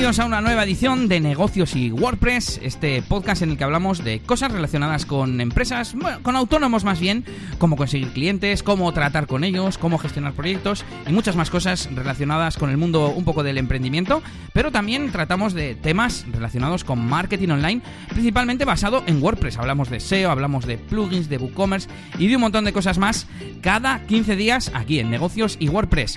Bienvenidos a una nueva edición de Negocios y WordPress, este podcast en el que hablamos de cosas relacionadas con empresas, bueno, con autónomos más bien, cómo conseguir clientes, cómo tratar con ellos, cómo gestionar proyectos y muchas más cosas relacionadas con el mundo un poco del emprendimiento, pero también tratamos de temas relacionados con marketing online, principalmente basado en WordPress. Hablamos de SEO, hablamos de plugins, de WooCommerce y de un montón de cosas más cada 15 días aquí en Negocios y WordPress.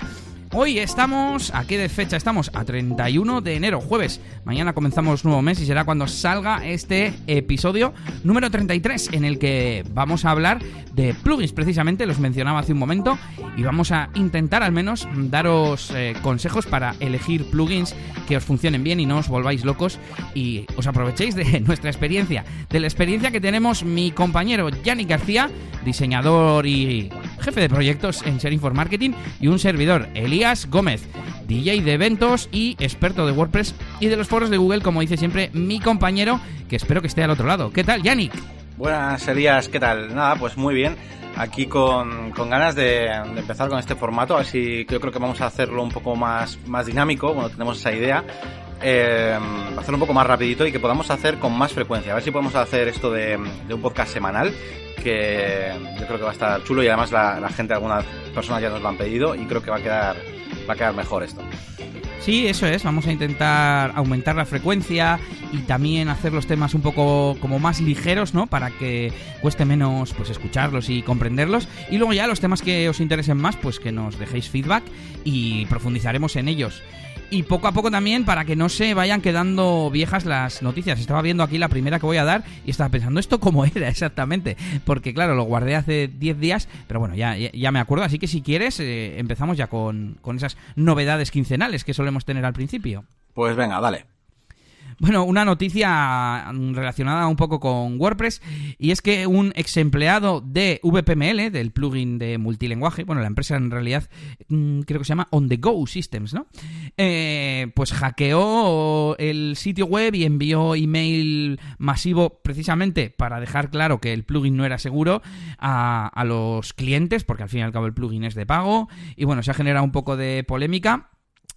Hoy estamos, ¿a qué de fecha estamos? A 31 de enero, jueves. Mañana comenzamos nuevo mes y será cuando salga este episodio número 33 en el que vamos a hablar de plugins precisamente, los mencionaba hace un momento, y vamos a intentar al menos daros eh, consejos para elegir plugins que os funcionen bien y no os volváis locos y os aprovechéis de nuestra experiencia, de la experiencia que tenemos mi compañero Yannick García, diseñador y jefe de proyectos en Sharing for Marketing, y un servidor, Elías Gómez, DJ de eventos y experto de WordPress y de los foros de Google, como dice siempre mi compañero, que espero que esté al otro lado. ¿Qué tal, Yannick? Buenas, Elías, ¿qué tal? Nada, pues muy bien. Aquí con, con ganas de, de, empezar con este formato, así que yo creo que vamos a hacerlo un poco más, más dinámico, bueno, tenemos esa idea. Eh, hacerlo un poco más rapidito y que podamos hacer con más frecuencia. A ver si podemos hacer esto de, de un podcast semanal que yo creo que va a estar chulo y además la, la gente, algunas personas ya nos lo han pedido y creo que va a quedar, va a quedar mejor esto. Sí, eso es. Vamos a intentar aumentar la frecuencia y también hacer los temas un poco como más ligeros, ¿no? Para que cueste menos pues escucharlos y comprenderlos. Y luego ya los temas que os interesen más, pues que nos dejéis feedback y profundizaremos en ellos y poco a poco también para que no se vayan quedando viejas las noticias. Estaba viendo aquí la primera que voy a dar y estaba pensando esto cómo era exactamente, porque claro, lo guardé hace 10 días, pero bueno, ya, ya, me acuerdo, así que si quieres eh, empezamos ya con, con esas novedades quincenales que solemos tener al principio. Pues venga, dale. Bueno, una noticia relacionada un poco con WordPress y es que un ex empleado de VPML, del plugin de multilenguaje, bueno, la empresa en realidad mm, creo que se llama On The Go Systems, ¿no? Eh, pues hackeó el sitio web y envió email masivo precisamente para dejar claro que el plugin no era seguro a, a los clientes, porque al fin y al cabo el plugin es de pago y bueno, se ha generado un poco de polémica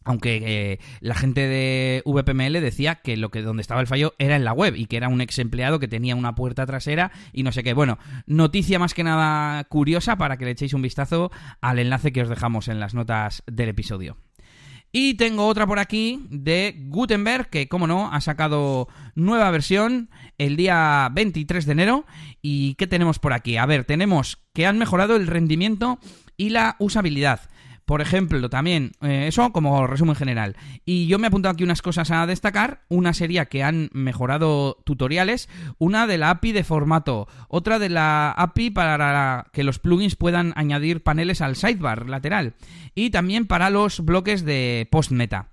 aunque eh, la gente de VPML decía que lo que donde estaba el fallo era en la web y que era un ex empleado que tenía una puerta trasera y no sé qué. Bueno, noticia más que nada curiosa para que le echéis un vistazo al enlace que os dejamos en las notas del episodio. Y tengo otra por aquí de Gutenberg, que como no, ha sacado nueva versión el día 23 de enero. ¿Y qué tenemos por aquí? A ver, tenemos que han mejorado el rendimiento y la usabilidad. Por ejemplo, también, eh, eso como resumen general. Y yo me he apuntado aquí unas cosas a destacar. Una sería que han mejorado tutoriales, una de la API de formato, otra de la API para que los plugins puedan añadir paneles al sidebar lateral y también para los bloques de post-meta.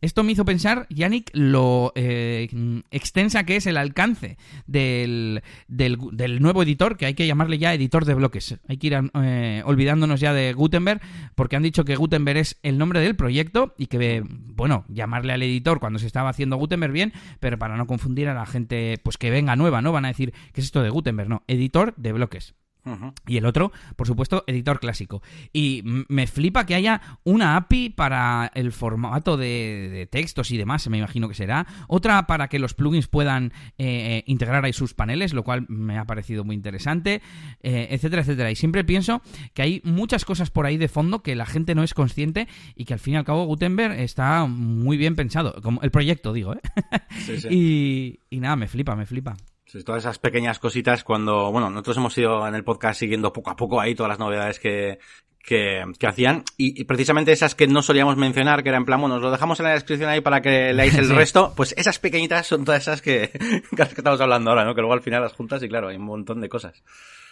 Esto me hizo pensar, Yannick, lo eh, extensa que es el alcance del, del, nuevo editor, que hay que llamarle ya editor de bloques. Hay que ir eh, olvidándonos ya de Gutenberg, porque han dicho que Gutenberg es el nombre del proyecto y que, bueno, llamarle al editor cuando se estaba haciendo Gutenberg bien, pero para no confundir a la gente pues que venga nueva, ¿no? Van a decir, ¿qué es esto de Gutenberg? No, editor de bloques. Y el otro, por supuesto, editor clásico. Y me flipa que haya una API para el formato de, textos y demás, me imagino que será. Otra para que los plugins puedan eh, eh, integrar ahí sus paneles, lo cual me ha parecido muy interesante, eh, etcétera, etcétera. Y siempre pienso que hay muchas cosas por ahí de fondo que la gente no es consciente y que al fin y al cabo Gutenberg está muy bien pensado. Como el proyecto, digo, ¿eh? y, y nada, me flipa, me flipa. Todas esas pequeñas cositas cuando, bueno, nosotros hemos ido en el podcast siguiendo poco a poco ahí todas las novedades que, que, que hacían y, y, precisamente esas que no solíamos mencionar, que era en plan, bueno, os lo dejamos en la descripción ahí para que leáis el sí. resto, pues esas pequeñitas son todas esas que, que estamos hablando ahora, ¿no? Que luego al final las juntas y claro, hay un montón de cosas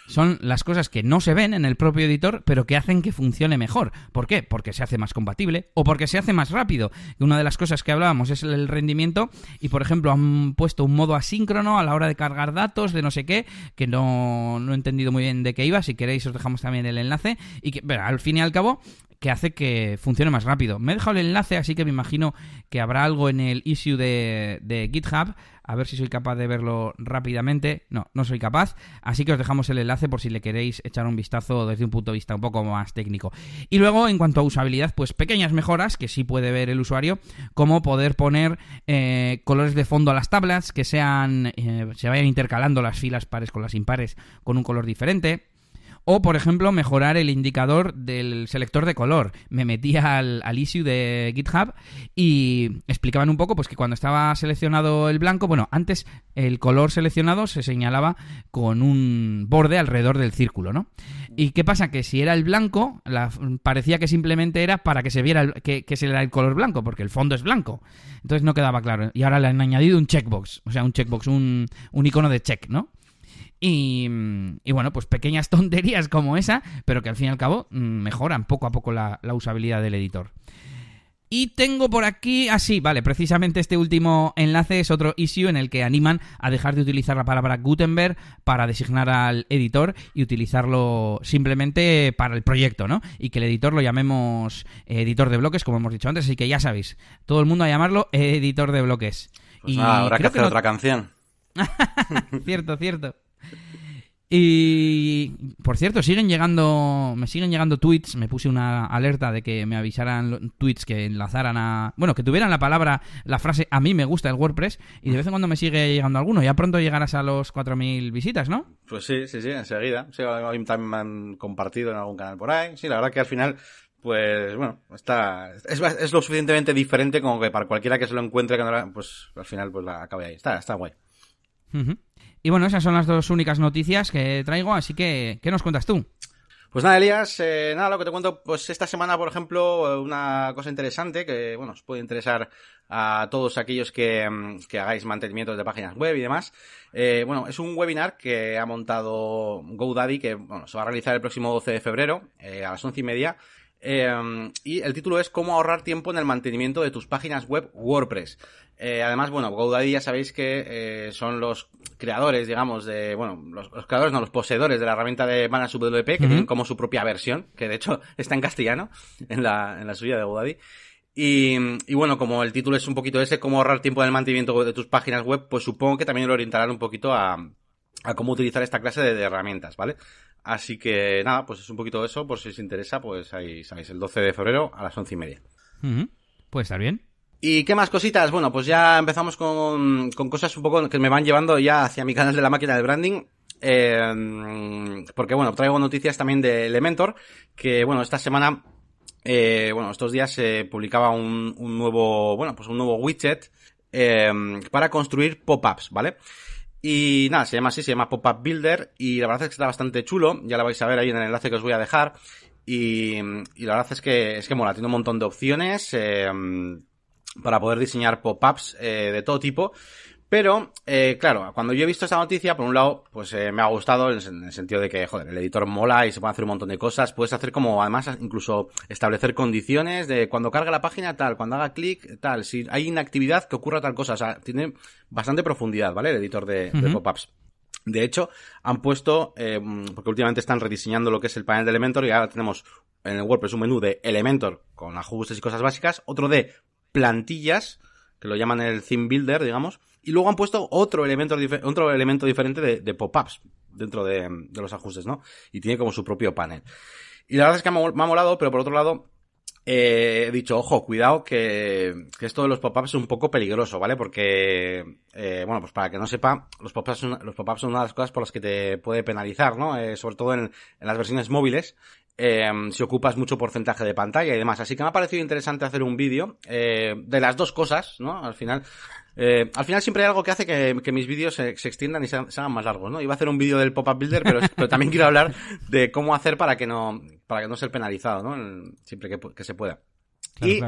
son las cosas que no se ven en el propio editor, pero que hacen que funcione mejor. ¿Por qué? Porque se hace más compatible o porque se hace más rápido. Una de las cosas que hablábamos es el rendimiento y, por ejemplo, han puesto un modo asíncrono a la hora de cargar datos de no sé qué, que no, no he entendido muy bien de qué iba. Si queréis os dejamos también el enlace. Y que, al fin y al cabo que hace que funcione más rápido. Me he dejado el enlace, así que me imagino que habrá algo en el issue de, de GitHub. A ver si soy capaz de verlo rápidamente. No, no soy capaz. Así que os dejamos el enlace por si le queréis echar un vistazo desde un punto de vista un poco más técnico. Y luego, en cuanto a usabilidad, pues pequeñas mejoras que sí puede ver el usuario, como poder poner eh, colores de fondo a las tablas, que sean eh, se vayan intercalando las filas pares con las impares con un color diferente o, por ejemplo, mejorar el indicador del selector de color. Me metí al, issue de GitHub y explicaban un poco pues que cuando estaba seleccionado el blanco, bueno, antes el color seleccionado se señalaba con un borde alrededor del círculo, ¿no? ¿Y qué pasa? Que si era el blanco, parecía que simplemente era para que se viera el, que, que era el color blanco, porque el fondo es blanco. Entonces no quedaba claro. Y ahora le han añadido un checkbox, o sea, un checkbox, un icono de check, ¿no? Y, bueno, pues pequeñas tonterías como esa, pero que al fin y al cabo mm, mejoran poco a poco la, usabilidad del editor. Y tengo por aquí, así, ah, vale, precisamente este último enlace es otro issue en el que animan a dejar de utilizar la palabra Gutenberg para designar al editor y utilizarlo simplemente para el proyecto, ¿no? Y que el editor lo llamemos editor de bloques, como hemos dicho antes, así que ya sabéis, todo el mundo a llamarlo editor de bloques. Pues y habrá que hacer otra canción. cierto, cierto. Y por cierto, siguen llegando, me siguen llegando tweets, me puse una alerta de que me avisaran tweets que enlazaran a, bueno, que tuvieran la palabra, la frase a mí me gusta el WordPress y de vez en cuando me sigue llegando alguno, ya pronto llegarás a los 4000 visitas, ¿no? Pues sí, sí, sí, enseguida. Sí, también me han compartido en algún canal por ahí. Sí, la verdad que al final pues bueno, está es, es, lo suficientemente diferente como que para cualquiera que se lo encuentre, pues al final pues la acabe ahí. Está, está guay. Y bueno, esas son las dos únicas noticias que traigo, así que, ¿qué nos cuentas tú? Pues nada, Elías, eh, nada, lo que te cuento, pues esta semana, por ejemplo, una cosa interesante que, bueno, os puede interesar a todos aquellos que, mm, que hagáis mantenimiento de páginas web y demás. Eh, bueno, es un webinar que ha montado GoDaddy, que, bueno, se va a realizar el próximo 12 de febrero, eh, a las once y media. Y el título es Cómo ahorrar tiempo en el mantenimiento de tus páginas web WordPress. Eh, además, bueno, GoDaddy ya sabéis que eh, son los creadores, digamos, de, bueno, los, creadores, no, los poseedores de la herramienta de Manage WP, que tienen como su propia versión, que de hecho está en castellano, en la, en la suya de GoDaddy. Y, y, bueno, como el título es un poquito ese, cómo ahorrar tiempo en el mantenimiento de tus páginas web, pues supongo que también lo orientarán un poquito a, a cómo utilizar esta clase de, herramientas, ¿vale? Así que nada, pues es un poquito eso, por si os interesa, pues ahí sabéis, el 12 de febrero a las once y media. Puede estar bien. ¿Y qué más cositas? Bueno, pues ya empezamos con, con cosas un poco que me van llevando ya hacia mi canal de la máquina del branding. Eh, porque bueno, traigo noticias también de Elementor, que bueno, esta semana, eh, bueno, estos días se publicaba un, un, nuevo, bueno, pues un nuevo widget eh, para construir pop-ups, ¿vale? Y nada, se llama así, se llama Pop-Up Builder y la verdad es que está bastante chulo, ya lo vais a ver ahí en el enlace que os voy a dejar. Y, y la verdad es que, es que mola, tiene un montón de opciones, eh, para poder diseñar pop-ups eh, de todo tipo. Pero, eh, claro, cuando yo he visto esta noticia, por un lado, pues eh, me ha gustado en el sentido de que, joder, el editor mola y se puede hacer un montón de cosas. Puedes hacer como, además, incluso establecer condiciones de cuando carga la página tal, cuando haga clic tal, si hay inactividad que ocurra tal cosa. O sea, tiene bastante profundidad, ¿vale? El editor de, de pop-ups. De hecho, han puesto, eh, porque últimamente están rediseñando lo que es el panel de Elementor y ahora tenemos en el WordPress un menú de Elementor con ajustes y cosas básicas, otro de plantillas, que lo llaman el theme builder, digamos, y luego han puesto otro elemento, otro elemento diferente de, pop-ups dentro de, los ajustes, ¿no? Y tiene como su propio panel. Y la verdad es que me ha molado, pero por otro lado, eh, he dicho, ojo, cuidado, que, esto de los pop-ups es un poco peligroso, ¿vale? Porque, eh, bueno, pues para que no sepa, los pop-ups son, los pop son una de las cosas por las que te puede penalizar, ¿no? Eh, sobre todo en, las versiones móviles, si ocupas mucho porcentaje de pantalla y demás. Así que me ha parecido interesante hacer un vídeo de las dos cosas, ¿no? Al final, eh, al final siempre hay algo que hace que, mis vídeos se, extiendan y se, hagan más largos, ¿no? Iba a hacer un vídeo del pop-up builder, pero, pero, también quiero hablar de cómo hacer para que no, para que no ser penalizado, ¿no? Siempre que, se pueda. y,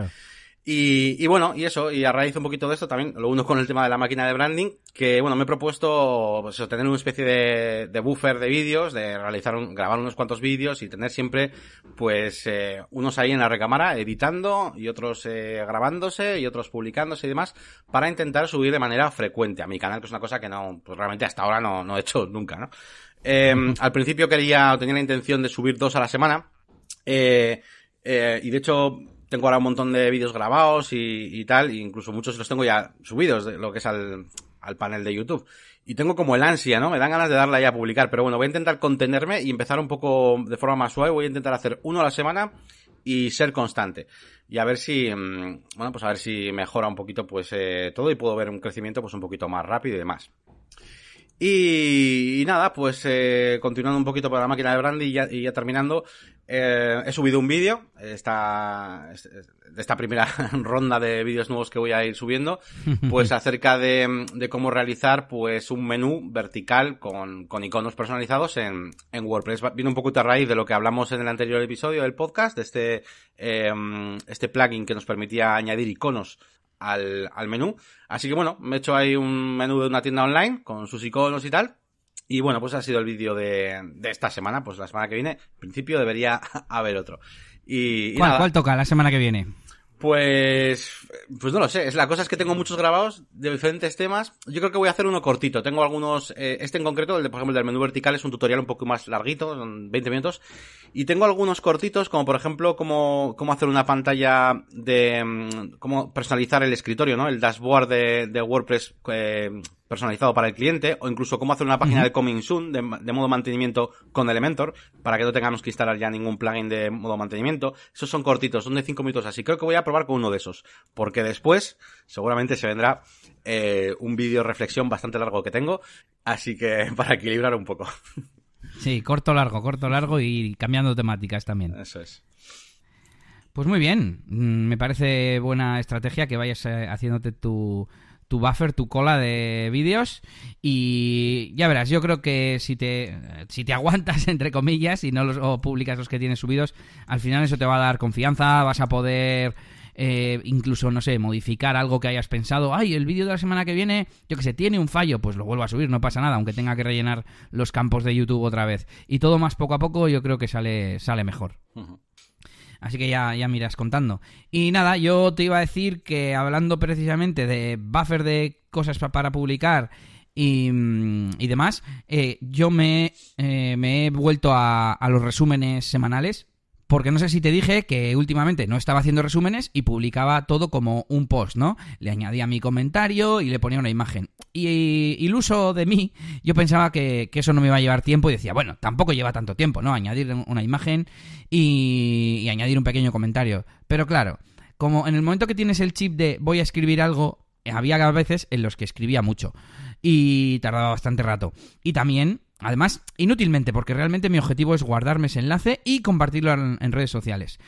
y, bueno, y eso, y a raíz un poquito de esto también, lo uno con el tema de la máquina de branding, que bueno, me he propuesto pues, tener una especie de, de buffer de vídeos, de realizar grabar unos cuantos vídeos y tener siempre, pues, eh, unos ahí en la recámara editando y otros eh, grabándose y otros publicándose y demás, para intentar subir de manera frecuente a mi canal, que es una cosa que no, pues realmente hasta ahora no, no he hecho nunca, ¿no? Eh, al principio quería, tenía la intención de subir dos a la semana, Eh, eh, y de hecho, tengo ahora un montón de vídeos grabados y, tal, e incluso muchos los tengo ya subidos, de lo que es al, al panel de YouTube. Y tengo como el ansia, ¿no? Me dan ganas de darle ahí a publicar, pero bueno, voy a intentar contenerme y empezar un poco de forma más suave. Voy a intentar hacer uno a la semana y ser constante. Y a ver si, mm, bueno, pues a ver si mejora un poquito pues eh, todo y puedo ver un crecimiento pues un poquito más rápido y demás. Y, nada, pues eh, continuando un poquito por la máquina de Brandy y ya, y ya terminando, eh, he subido un vídeo, esta, esta primera ronda de vídeos nuevos que voy a ir subiendo, pues acerca de, de cómo realizar pues un menú vertical con, con iconos personalizados en, en WordPress. Viene un poquito a raíz de lo que hablamos en el anterior episodio del podcast, de este, eh, este plugin que nos permitía añadir iconos al, al menú. Así que bueno, me he hecho ahí un menú de una tienda online con sus iconos y tal. Y bueno, pues ha sido el vídeo de, de esta semana. Pues la semana que viene, en principio, debería haber otro. Y, ¿Cuál, ¿Cuál toca la semana que viene? Pues, pues no lo sé. La cosa es que tengo muchos grabados de diferentes temas. Yo creo que voy a hacer uno cortito. Tengo algunos, eh, este en concreto, el de, por ejemplo, el del menú vertical es un tutorial un poco más larguito, son 20 minutos. Y tengo algunos cortitos, como por ejemplo, cómo, cómo hacer una pantalla de, mm, cómo personalizar el escritorio, ¿no? El dashboard de, de WordPress, eh, personalizado para el cliente, o incluso cómo hacer una página de Coming Soon de, modo mantenimiento con Elementor, para que no tengamos que instalar ya ningún plugin de modo mantenimiento. Esos son cortitos, son de 5 minutos así. Creo que voy a probar con uno de esos, porque después seguramente se vendrá eh, un vídeo reflexión bastante largo que tengo, así que para equilibrar un poco. Sí, corto, largo, corto, largo y cambiando temáticas también. Eso es. Pues muy bien, mm, me parece buena estrategia que vayas eh, haciéndote tu, tu buffer, tu cola de vídeos y ya verás, yo creo que si te, si te aguantas, entre comillas, y no los o publicas los que tienes subidos, al final eso te va a dar confianza, vas a poder... Eh, incluso, no sé, modificar algo que hayas pensado. Ay, el vídeo de la semana que viene, yo que sé, tiene un fallo, pues lo vuelvo a subir, no pasa nada, aunque tenga que rellenar los campos de YouTube otra vez. Y todo más poco a poco, yo creo que sale, sale mejor. Así que ya, ya miras contando. Y nada, yo te iba a decir que hablando precisamente de buffer de cosas para publicar y, mm, y demás, eh, yo me, eh, me, he vuelto a, a los resúmenes semanales porque no sé si te dije que últimamente no estaba haciendo resúmenes y publicaba todo como un post, ¿no? Le añadía mi comentario y le ponía una imagen. Y iluso de mí, yo pensaba que, eso no me iba a llevar tiempo y decía, bueno, tampoco lleva tanto tiempo, ¿no? Añadir una imagen y, y añadir un pequeño comentario. Pero claro, como en el momento que tienes el chip de voy a escribir algo, había veces en los que escribía mucho y tardaba bastante rato. Y también Además, inútilmente, porque realmente mi objetivo es guardarme ese enlace y compartirlo en, redes sociales.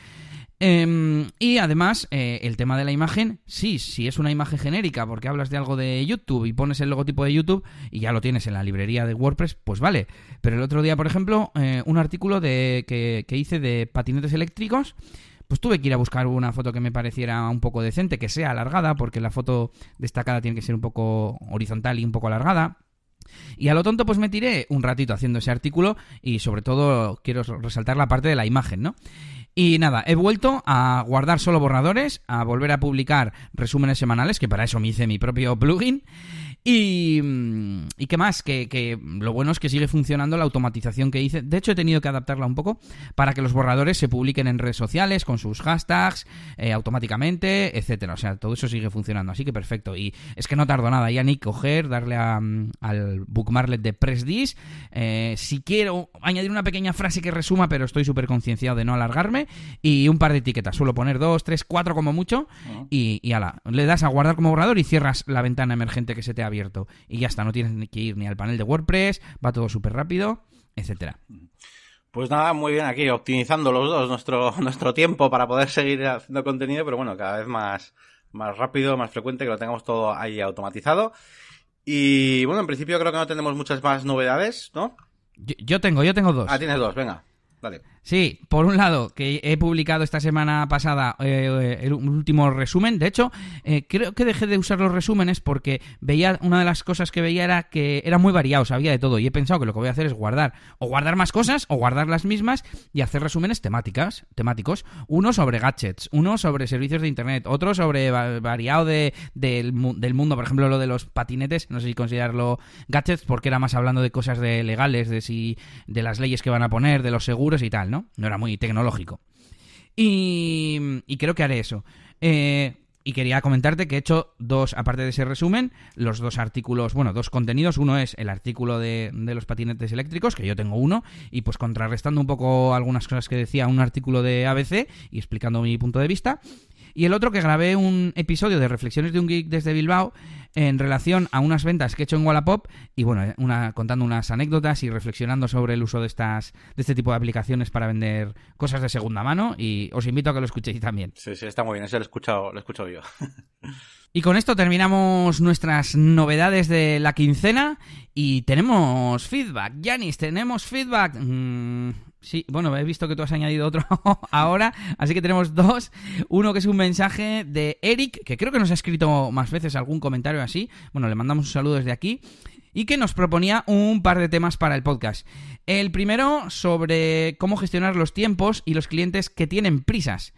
Em, y además, eh, el tema de la imagen, sí, si es una imagen genérica porque hablas de algo de YouTube y pones el logotipo de YouTube y ya lo tienes en la librería de WordPress, pues vale. Pero el otro día, por ejemplo, eh, un artículo de, que, que hice de patinetes eléctricos pues tuve que ir a buscar una foto que me pareciera un poco decente, que sea alargada, porque la foto destacada tiene que ser un poco horizontal y un poco alargada. Y a lo tonto pues me tiré un ratito haciendo ese artículo y sobre todo quiero resaltar la parte de la imagen, ¿no? Y nada, he vuelto a guardar solo borradores, a volver a publicar resúmenes semanales, que para eso me hice mi propio plugin. Y, mm, y qué más, que, que, lo bueno es que sigue funcionando la automatización que hice. De hecho, he tenido que adaptarla un poco para que los borradores se publiquen en redes sociales con sus hashtags eh, automáticamente, etcétera. O sea, todo eso sigue funcionando. Así que perfecto. Y es que no tardo nada ya ni coger, darle a, mm, al bookmarklet de PressDis. Eh, si quiero añadir una pequeña frase que resuma, pero estoy súper concienciado de no alargarme. Y un par de etiquetas. Suelo poner dos, tres, cuatro como mucho. Y, y ala, le das a guardar como borrador y cierras la ventana emergente que se te ha abierto. Y ya está, no tienes que ir ni al panel de WordPress, va todo súper rápido, etcétera. Pues nada, muy bien aquí, optimizando los dos nuestro, nuestro tiempo para poder seguir haciendo contenido, pero bueno, cada vez más, más rápido, más frecuente, que lo tengamos todo ahí automatizado. Y bueno, en principio creo que no tenemos muchas más novedades, ¿no? yo tengo, yo tengo dos. Ah, tienes dos, venga. Sí, por un lado, que he publicado esta semana pasada eh, el último resumen. De hecho, eh, creo que dejé de usar los resúmenes porque veía, una de las cosas que veía era que era muy variado, sabía de todo. Y he pensado que lo que voy a hacer es guardar, o guardar más cosas, o guardar las mismas, y hacer resúmenes temáticas, temáticos. Uno sobre gadgets, uno sobre servicios de internet, otro sobre variado de, del, mundo, por ejemplo, lo de los patinetes, no sé si considerarlo gadgets, porque era más hablando de cosas de legales, de si, de las leyes que van a poner, de los seguros y tal. No era muy tecnológico. Y, y creo que haré eso. Eh, y quería comentarte que he hecho dos, aparte de ese resumen, los dos artículos, bueno, dos contenidos. Uno es el artículo de, de, los patinetes eléctricos, que yo tengo uno, y pues contrarrestando un poco algunas cosas que decía un artículo de ABC y explicando mi punto de vista. Y el otro que grabé un episodio de Reflexiones de un Geek desde Bilbao en relación a unas ventas que he hecho en Wallapop y bueno, eh, contando unas anécdotas y reflexionando sobre el uso de estas de este tipo de aplicaciones para vender cosas de segunda mano y os invito a que lo escuchéis también. Sí, sí, está muy bien, eso lo he escuchado, lo he escuchado yo. Y con esto terminamos nuestras novedades de la quincena y tenemos feedback. Yanis, tenemos feedback. Mm, sí, bueno, he visto que tú has añadido otro ahora, así que tenemos dos. Uno que es un mensaje de Eric, que creo que nos ha escrito más veces algún comentario así. Bueno, le mandamos un saludo desde aquí. Y que nos proponía un par de temas para el podcast. El primero sobre cómo gestionar los tiempos y los clientes que tienen prisas.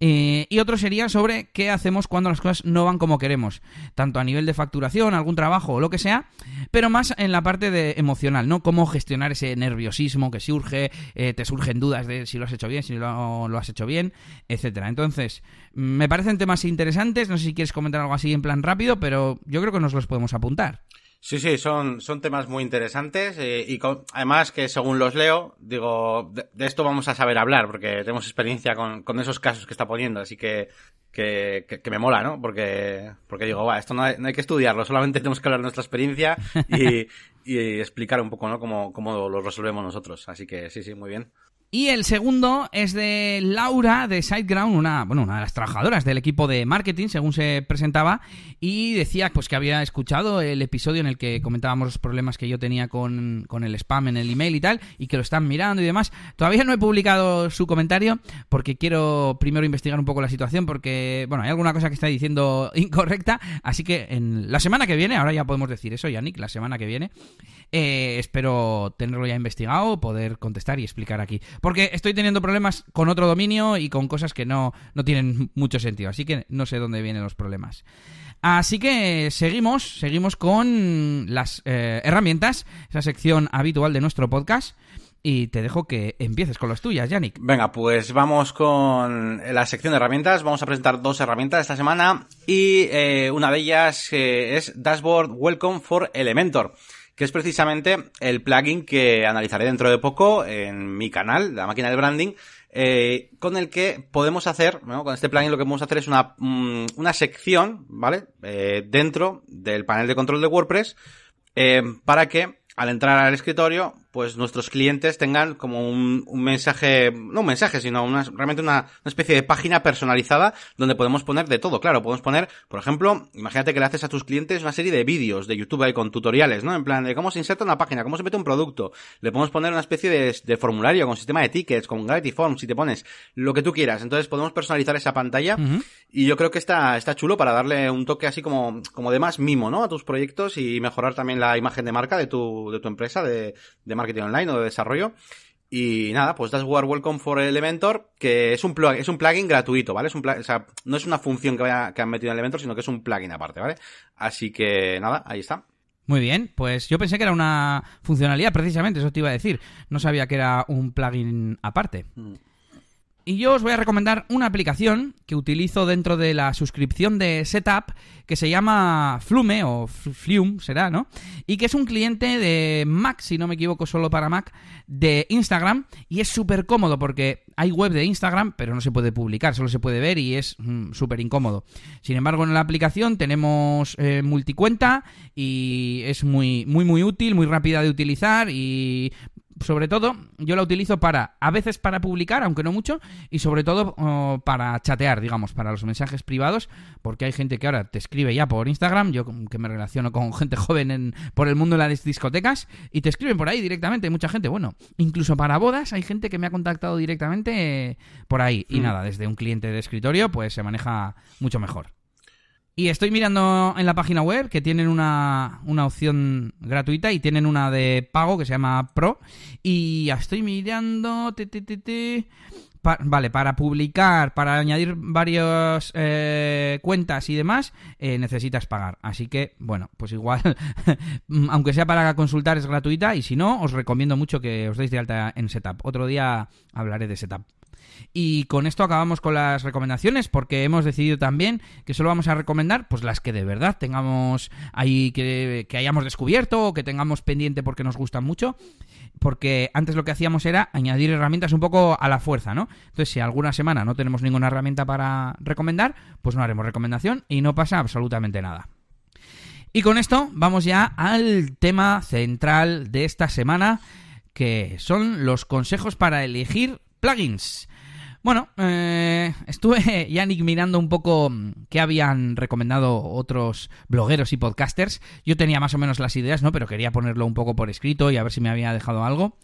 Eh, y otro sería sobre qué hacemos cuando las cosas no van como queremos, tanto a nivel de facturación, algún trabajo o lo que sea, pero más en la parte de emocional, ¿no? Cómo gestionar ese nerviosismo que surge, eh, te surgen dudas de si lo has hecho bien, si no lo has hecho bien, etcétera. Entonces, me parecen temas interesantes, no sé si quieres comentar algo así en plan rápido, pero yo creo que nos los podemos apuntar. Sí, sí, son, son temas muy interesantes eh, y con, además que según los leo, digo, de, de, esto vamos a saber hablar porque tenemos experiencia con, con esos casos que está poniendo, así que, que, que, que me mola, ¿no? Porque, porque digo, va, esto no hay, no hay, que estudiarlo, solamente tenemos que hablar de nuestra experiencia y, y explicar un poco, ¿no? Cómo, cómo lo resolvemos nosotros. Así que sí, sí, muy bien. Y el segundo es de Laura de SiteGround, una, bueno, una de las trabajadoras del equipo de marketing, según se presentaba, y decía pues que había escuchado el episodio en el que comentábamos los problemas que yo tenía con, con el spam en el email y tal, y que lo están mirando y demás. Todavía no he publicado su comentario porque quiero primero investigar un poco la situación, porque, bueno, hay alguna cosa que está diciendo incorrecta, así que en la semana que viene, ahora ya podemos decir eso, Yannick, la semana que viene, eh, espero tenerlo ya investigado, poder contestar y explicar aquí. Porque estoy teniendo problemas con otro dominio y con cosas que no, no tienen mucho sentido. Así que no sé dónde vienen los problemas. Así que seguimos, seguimos con las eh, herramientas, esa sección habitual de nuestro podcast. Y te dejo que empieces con las tuyas, Yannick. Venga, pues vamos con la sección de herramientas. Vamos a presentar dos herramientas esta semana y eh, una de ellas eh, es Dashboard Welcome for Elementor que es precisamente el plugin que analizaré dentro de poco en mi canal, la máquina de branding, eh, con el que podemos hacer, con este plugin lo que podemos hacer es una, una sección, ¿vale? Eh, dentro del panel de control de WordPress, eh, para que al entrar al escritorio, pues nuestros clientes tengan como un, un mensaje, no un mensaje, sino una, realmente una, una, especie de página personalizada donde podemos poner de todo. Claro, podemos poner, por ejemplo, imagínate que le haces a tus clientes una serie de vídeos de YouTube ahí con tutoriales, ¿no? En plan de cómo se inserta una página, cómo se mete un producto. Le podemos poner una especie de, de formulario con sistema de tickets, con Gravity Forms, si te pones lo que tú quieras. Entonces podemos personalizar esa pantalla uh -huh. y yo creo que está, está chulo para darle un toque así como, como de más mimo, ¿no? A tus proyectos y mejorar también la imagen de marca de tu, de tu empresa, de, de marketing online o de desarrollo. Y nada, pues Dashboard Welcome for Elementor, que es un plugin, es un plugin gratuito, ¿vale? Es un plugin, o sea, no es una función que, vaya, que han metido en Elementor, sino que es un plugin aparte, ¿vale? Así que nada, ahí está. Muy bien, pues yo pensé que era una funcionalidad, precisamente, eso te iba a decir. No sabía que era un plugin aparte. Y yo os voy a recomendar una aplicación que utilizo dentro de la suscripción de Setup que se llama Flume o Flume será, ¿no? Y que es un cliente de Mac, si no me equivoco, solo para Mac, de Instagram y es súper cómodo porque hay web de Instagram, pero no se puede publicar, solo se puede ver y es mm, súper incómodo. Sin embargo, en la aplicación tenemos eh, multicuenta y es muy, muy, muy útil, muy rápida de utilizar y sobre todo, yo la utilizo para, a veces para publicar, aunque no mucho, y sobre todo oh, para chatear, digamos, para los mensajes privados, porque hay gente que ahora te escribe ya por Instagram, yo que me relaciono con gente joven en, por el mundo de las discotecas, y te escriben por ahí directamente, mucha gente, bueno, incluso para bodas hay gente que me ha contactado directamente por ahí, y mm. nada, desde un cliente de escritorio, pues se maneja mucho mejor. Y estoy mirando en la página web que tienen una, una, opción gratuita y tienen una de pago que se llama Pro. Y estoy mirando. Vale, para publicar, para añadir varias eh, cuentas y demás, eh, necesitas pagar. Así que, bueno, pues igual, aunque sea para consultar, es gratuita. Y si no, os recomiendo mucho que os deis de alta en Setup. Otro día hablaré de Setup. Y con esto acabamos con las recomendaciones, porque hemos decidido también que solo vamos a recomendar pues las que de verdad tengamos ahí que, que hayamos descubierto o que tengamos pendiente porque nos gustan mucho. Porque antes lo que hacíamos era añadir herramientas un poco a la fuerza, ¿no? Entonces, si alguna semana no tenemos ninguna herramienta para recomendar, pues no haremos recomendación y no pasa absolutamente nada. Y con esto vamos ya al tema central de esta semana, que son los consejos para elegir plugins. Bueno, eh, estuve, Yannick, mirando un poco qué habían recomendado otros blogueros y podcasters. Yo tenía más o menos las ideas, ¿no? Pero quería ponerlo un poco por escrito y a ver si me había dejado algo.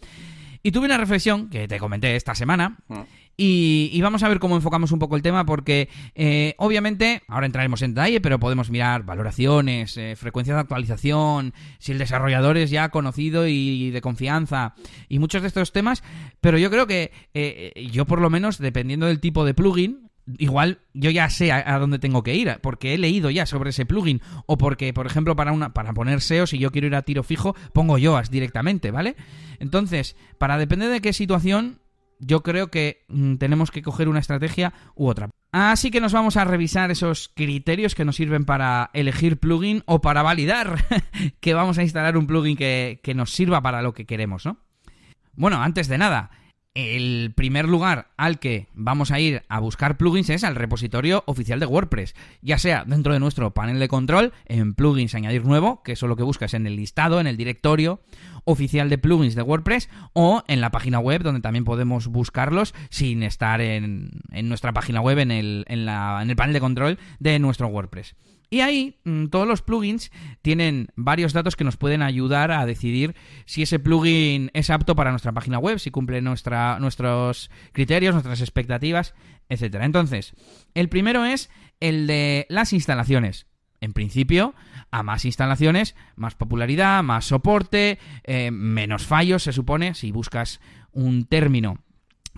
Y tuve una reflexión que te comenté esta semana. Mm. Y, vamos a ver cómo enfocamos un poco el tema, porque eh, obviamente, ahora entraremos en detalle, pero podemos mirar valoraciones, eh, frecuencia de actualización, si el desarrollador es ya conocido y de confianza, y muchos de estos temas. Pero yo creo que eh, yo, por lo menos, dependiendo del tipo de plugin, igual yo ya sé a, dónde tengo que ir, porque he leído ya sobre ese plugin, o porque, por ejemplo, para una para poner SEO, si yo quiero ir a tiro fijo, pongo YOAS directamente, ¿vale? Entonces, para depender de qué situación, yo creo que mm, tenemos que coger una estrategia u otra. Así que nos vamos a revisar esos criterios que nos sirven para elegir plugin o para validar que vamos a instalar un plugin que, que nos sirva para lo que queremos, ¿no? Bueno, antes de nada, el primer lugar al que vamos a ir a buscar plugins es al repositorio oficial de WordPress, ya sea dentro de nuestro panel de control, en plugins añadir nuevo, que eso lo que buscas en el listado, en el directorio oficial de plugins de WordPress, o en la página web, donde también podemos buscarlos sin estar en, nuestra página web, en el, en, la, en el panel de control de nuestro WordPress. Y ahí mm, todos los plugins tienen varios datos que nos pueden ayudar a decidir si ese plugin es apto para nuestra página web, si cumple nuestra, nuestros criterios, nuestras expectativas, etc. Entonces, el primero es el de las instalaciones. En principio, a más instalaciones, más popularidad, más soporte, eh, menos fallos, se supone, si buscas un término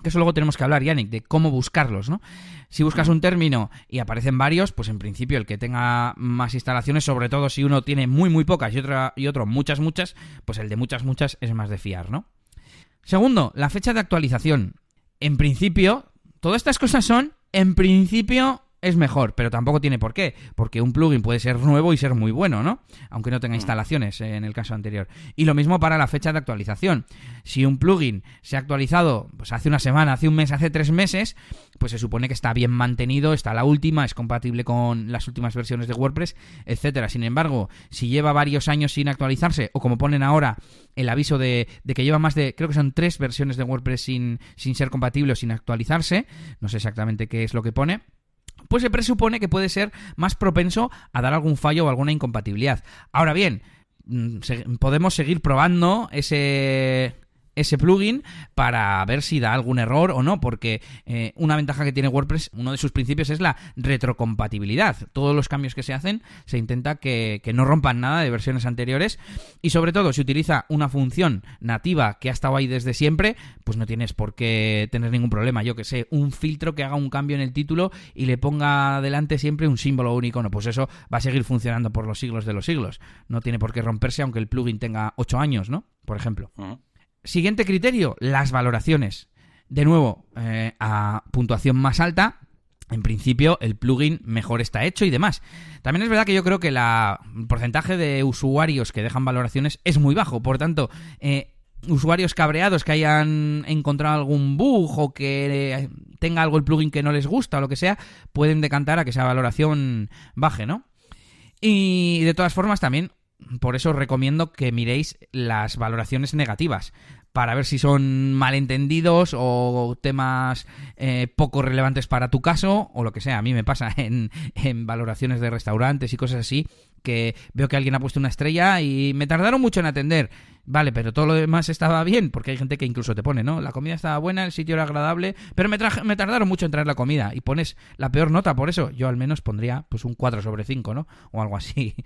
que eso luego tenemos que hablar, Yannick, de cómo buscarlos, ¿no? Si buscas un término y aparecen varios, pues en principio el que tenga más instalaciones, sobre todo si uno tiene muy, muy pocas y, otra, y otro muchas, muchas, pues el de muchas, muchas es más de fiar, ¿no? Segundo, la fecha de actualización. En principio, todas estas cosas son, en principio, es mejor, pero tampoco tiene por qué, porque un plugin puede ser nuevo y ser muy bueno, ¿no? Aunque no tenga mm. instalaciones en el caso anterior. Y lo mismo para la fecha de actualización. Si un plugin se ha actualizado pues hace una semana, hace un mes, hace tres meses, pues se supone que está bien mantenido, está la última, es compatible con las últimas versiones de WordPress, etcétera. Sin embargo, si lleva varios años sin actualizarse, o como ponen ahora el aviso de, de que lleva más de, creo que son tres versiones de WordPress sin, sin ser compatible o sin actualizarse, no sé exactamente qué es lo que pone, pues se presupone que puede ser más propenso a dar algún fallo o alguna incompatibilidad. Ahora bien, mm, podemos seguir probando ese ese plugin para ver si da algún error o no, porque eh, una ventaja que tiene WordPress, uno de sus principios es la retrocompatibilidad. Todos los cambios que se hacen se intenta que, no rompan nada de versiones anteriores y sobre todo si utiliza una función nativa que ha estado ahí desde siempre, pues no tienes por qué tener ningún problema. Yo que sé, un filtro que haga un cambio en el título y le ponga delante siempre un símbolo o un icono, pues eso va a seguir funcionando por los siglos de los siglos. No tiene por qué romperse aunque el plugin tenga 8 años, ¿no? Por ejemplo. Siguiente criterio, las valoraciones. De nuevo, eh, a puntuación más alta, en principio el plugin mejor está hecho y demás. También es verdad que yo creo que la, el porcentaje de usuarios que dejan valoraciones es muy bajo, por tanto, eh, usuarios cabreados que hayan encontrado algún bug o que tenga algo el plugin que no les gusta o lo que sea, pueden decantar a que esa valoración baje, ¿no? Y de todas formas también por eso os recomiendo que miréis las valoraciones negativas para ver si son malentendidos o temas eh, poco relevantes para tu caso o lo que sea. A mí me pasa en, en, valoraciones de restaurantes y cosas así que veo que alguien ha puesto una estrella y me tardaron mucho en atender. Vale, pero todo lo demás estaba bien, porque hay gente que incluso te pone, ¿no? La comida estaba buena, el sitio era agradable, pero me, me tardaron mucho en traer la comida y pones la peor nota por eso. Yo al menos pondría pues un 4 sobre 5, ¿no? O algo así.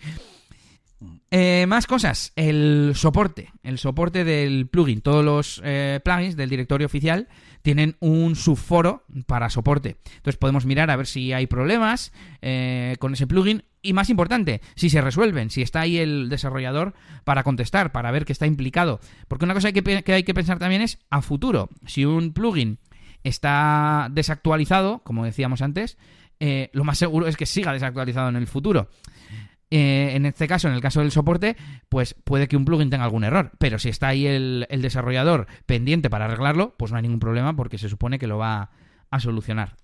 Eh, más cosas, el soporte, el soporte del plugin. Todos los eh, plugins del directorio oficial tienen un subforo para soporte. Entonces podemos mirar a ver si hay problemas eh, con ese plugin y más importante, si se resuelven, si está ahí el desarrollador para contestar, para ver que está implicado. Porque una cosa que, hay que pensar también es a futuro. Si un plugin está desactualizado, como decíamos antes, eh, lo más seguro es que siga desactualizado en el futuro. Eh, en este caso, en el caso del soporte, pues puede que un plugin tenga algún error, pero si está ahí el, desarrollador pendiente para arreglarlo, pues no hay ningún problema porque se supone que lo va a solucionar.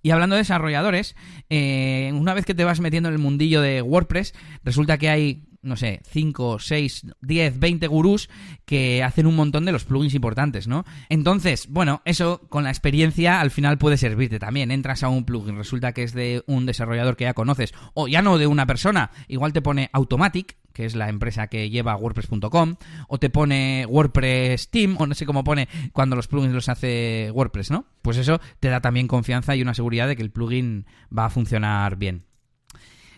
Y hablando de desarrolladores, eh, una vez que te vas metiendo en el mundillo de WordPress, resulta que hay no sé, 5, 6, 10, 20 gurús que hacen un montón de los plugins importantes, ¿no? Entonces, bueno, eso con la experiencia al final puede servirte también. Entras a un plugin, resulta que es de un desarrollador que ya conoces, o ya no de una persona, igual te pone Automatic, que es la empresa que lleva WordPress.com, o te pone WordPress Team, o no sé cómo pone cuando los plugins los hace WordPress, ¿no? Pues eso te da también confianza y una seguridad de que el plugin va a funcionar bien.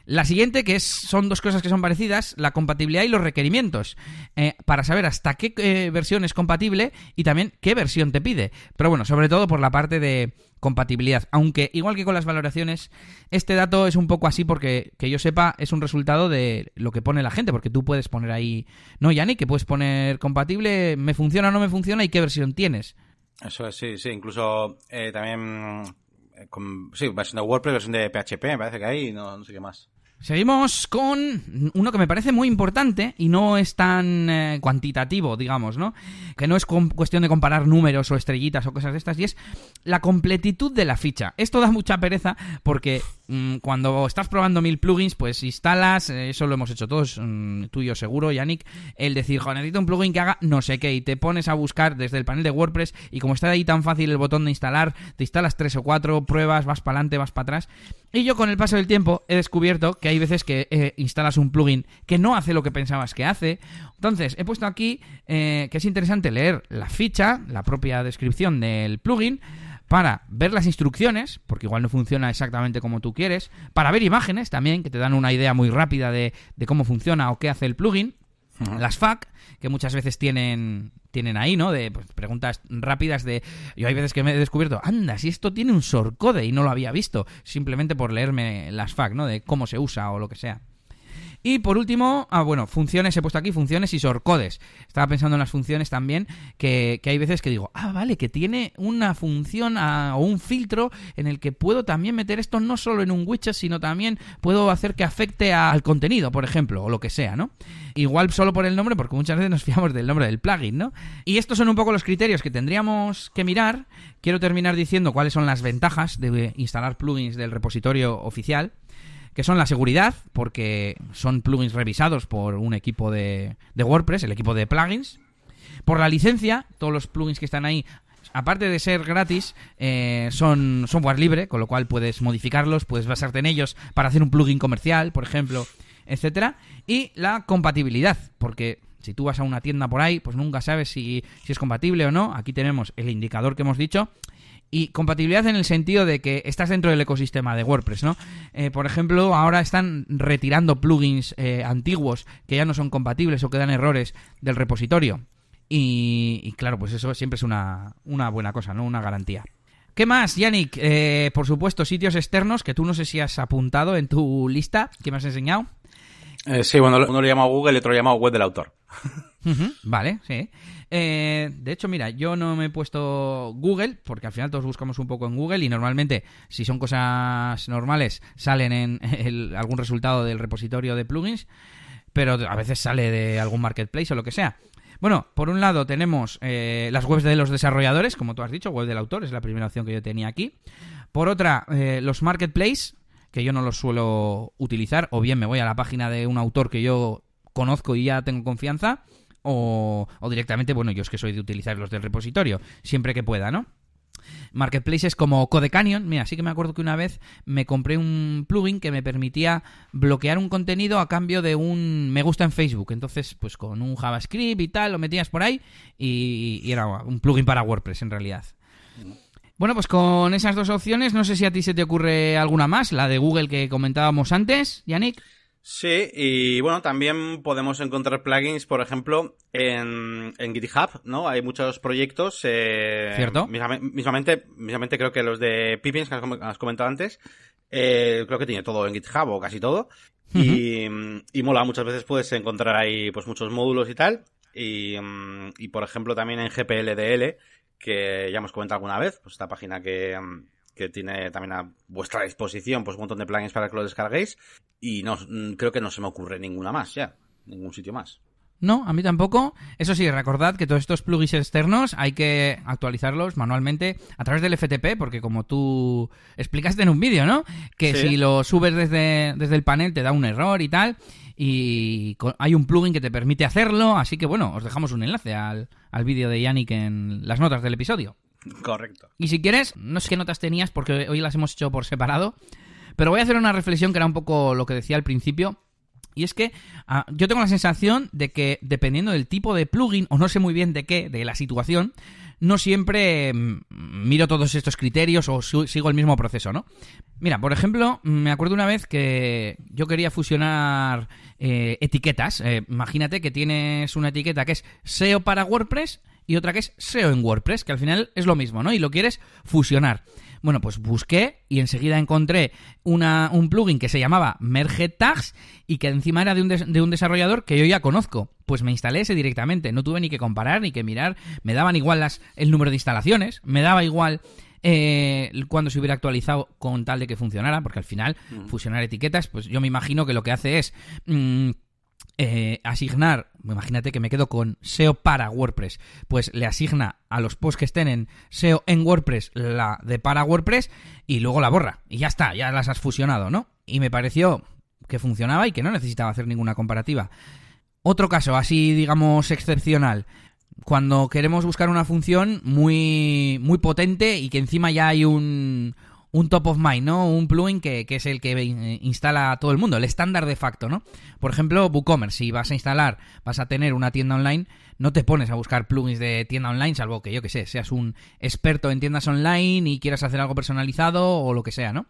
La siguiente, que es, son dos cosas que son parecidas, la compatibilidad y los requerimientos, eh, para saber hasta qué eh, versión es compatible y también qué versión te pide. Pero bueno, sobre todo por la parte de compatibilidad, aunque igual que con las valoraciones, este dato es un poco así porque, que yo sepa, es un resultado de lo que pone la gente, porque tú puedes poner ahí, no, Yannick, que puedes poner compatible, me funciona o no me funciona y qué versión tienes. Eso es, sí, sí, incluso eh, también con, sí, versión de WordPress, versión de PHP, me parece que hay, no sé qué más. Seguimos con uno que me parece muy importante y no es tan eh, cuantitativo, digamos, ¿no? Que no es cuestión de comparar números o estrellitas o cosas de estas, y es la completitud de la ficha. Esto da mucha pereza porque mm, cuando estás probando mil plugins, pues instalas, eh, eso lo hemos hecho todos, mm, tú y yo seguro, Yannick, el decir, joder, necesito un plugin que haga no sé qué, y te pones a buscar desde el panel de WordPress, y como está ahí tan fácil el botón de instalar, te instalas tres o cuatro, pruebas, vas para adelante, vas para atrás. Y yo con el paso del tiempo he descubierto que hay veces que eh, instalas un plugin que no hace lo que pensabas que hace. Entonces, he puesto aquí eh, que es interesante leer la ficha, la propia descripción del plugin, para ver las instrucciones, porque igual no funciona exactamente como tú quieres, para ver imágenes también, que te dan una idea muy rápida de, de cómo funciona o qué hace el plugin, las FAQ, que muchas veces tienen, tienen ahí, ¿no? De pues, preguntas rápidas de... Yo hay veces que me he descubierto, anda, si esto tiene un sorcode y no lo había visto, simplemente por leerme las FAQ, ¿no? De cómo se usa o lo que sea. Y por último, ah, bueno, funciones, he puesto aquí funciones y sorcodes. Estaba pensando en las funciones también, que, hay veces que digo, ah, vale, que tiene una función ah, o un filtro en el que puedo también meter esto no solo en un widget, sino también puedo hacer que afecte al contenido, por ejemplo, o lo que sea, ¿no? Igual solo por el nombre, porque muchas veces nos fiamos del nombre del plugin, ¿no? Y estos son un poco los criterios que tendríamos que mirar. Quiero terminar diciendo cuáles son las ventajas de instalar plugins del repositorio oficial que son la seguridad, porque son plugins revisados por un equipo de, WordPress, el equipo de plugins. Por la licencia, todos los plugins que están ahí aparte de ser gratis, eh, son software libre, con lo cual puedes modificarlos, puedes basarte en ellos para hacer un plugin comercial, por ejemplo, etcétera. Y la compatibilidad, porque si tú vas a una tienda por ahí, pues nunca sabes si, si es compatible o no. Aquí tenemos el indicador que hemos dicho y compatibilidad en el sentido de que estás dentro del ecosistema de WordPress, ¿no? Eh, por ejemplo, ahora están retirando plugins eh, antiguos que ya no son compatibles o que dan errores del repositorio. Y, claro, pues eso siempre es una, buena cosa, ¿no? Una garantía. ¿Qué más, Yannick? Eh, por supuesto, sitios externos que tú no sé si has apuntado en tu lista que me has enseñado. sí, bueno, uno lo llama Google y otro lo llama web del autor. vale, sí. Eh, de hecho, mira, yo no me he puesto Google, porque al final todos buscamos un poco en Google y normalmente, si son cosas normales, salen en algún resultado del repositorio de plugins, pero a veces sale de algún marketplace o lo que sea. Bueno, por un lado tenemos eh, las webs de los desarrolladores, como tú has dicho, web del autor, es la primera opción que yo tenía aquí. Por otra, eh, los marketplace, que yo no los suelo utilizar, o bien me voy a la página de un autor que yo conozco y ya tengo confianza o, directamente, bueno, yo es que soy de utilizar los del repositorio, siempre que pueda, ¿no? Marketplaces como Code Canyon, mira, sí que me acuerdo que una vez me compré un plugin que me permitía bloquear un contenido a cambio de un me gusta en Facebook. Entonces, pues con un JavaScript y tal, lo metías por ahí y, y era un plugin para WordPress en realidad. Bueno, pues con esas dos opciones, no sé si a ti se te ocurre alguna más, la de Google que comentábamos antes, Yannick. Sí, y bueno, también podemos encontrar plugins, por ejemplo, en, en GitHub, ¿no? Hay muchos proyectos. Eh, ¿Cierto? Mismamente, mismamente creo que los de Pippins, que has comentado antes, eh, creo que tiene todo en GitHub o casi todo. y, y, mola, muchas veces puedes encontrar ahí pues muchos módulos y tal. Y, y por ejemplo, también en GPLDL, que ya hemos comentado alguna vez, pues esta página que, que tiene también a vuestra disposición pues un montón de plugins para que lo descarguéis y no creo que no se me ocurre ninguna más ya, ningún sitio más. No, a mí tampoco. Eso sí, recordad que todos estos plugins externos hay que actualizarlos manualmente a través del FTP, porque como tú explicaste en un vídeo, ¿no? Que si lo subes desde, desde el panel te da un error y tal. Y hay un plugin que te permite hacerlo, así que bueno, os dejamos un enlace al, al vídeo de Yannick en las notas del episodio. Correcto. Y si quieres, no sé qué notas tenías porque hoy las hemos hecho por separado, pero voy a hacer una reflexión que era un poco lo que decía al principio. Y es que ah, yo tengo la sensación de que dependiendo del tipo de plugin, o no sé muy bien de qué, de la situación, no siempre mm, miro todos estos criterios o sigo el mismo proceso, ¿no? Mira, por ejemplo, me acuerdo una vez que yo quería fusionar eh, etiquetas. Eh, imagínate que tienes una etiqueta que es SEO para WordPress y otra que es SEO en WordPress, que al final es lo mismo, ¿no? Y lo quieres fusionar. Bueno, pues busqué y enseguida encontré una, un plugin que se llamaba Merge Tags y que encima era de un, de un desarrollador que yo ya conozco. Pues me instalé ese directamente, no tuve ni que comparar ni que mirar, me daban igual las, el número de instalaciones, me daba igual eh, cuando se hubiera actualizado con tal de que funcionara, porque al final mm. fusionar etiquetas, pues yo me imagino que lo que hace es mm, eh, asignar, imagínate que me quedo con SEO para WordPress, pues le asigna a los posts que estén en SEO en WordPress la de para WordPress y luego la borra. Y ya está, ya las has fusionado, ¿no? Y me pareció que funcionaba y que no necesitaba hacer ninguna comparativa. Otro caso, así digamos excepcional, cuando queremos buscar una función muy, muy potente y que encima ya hay un, un top of mind, ¿no? Un plugin que, es el que instala a todo el mundo, el estándar de facto, ¿no? Por ejemplo, WooCommerce, si vas a instalar, vas a tener una tienda online, no te pones a buscar plugins de tienda online, salvo que yo que sé, seas un experto en tiendas online y quieras hacer algo personalizado o lo que sea, ¿no?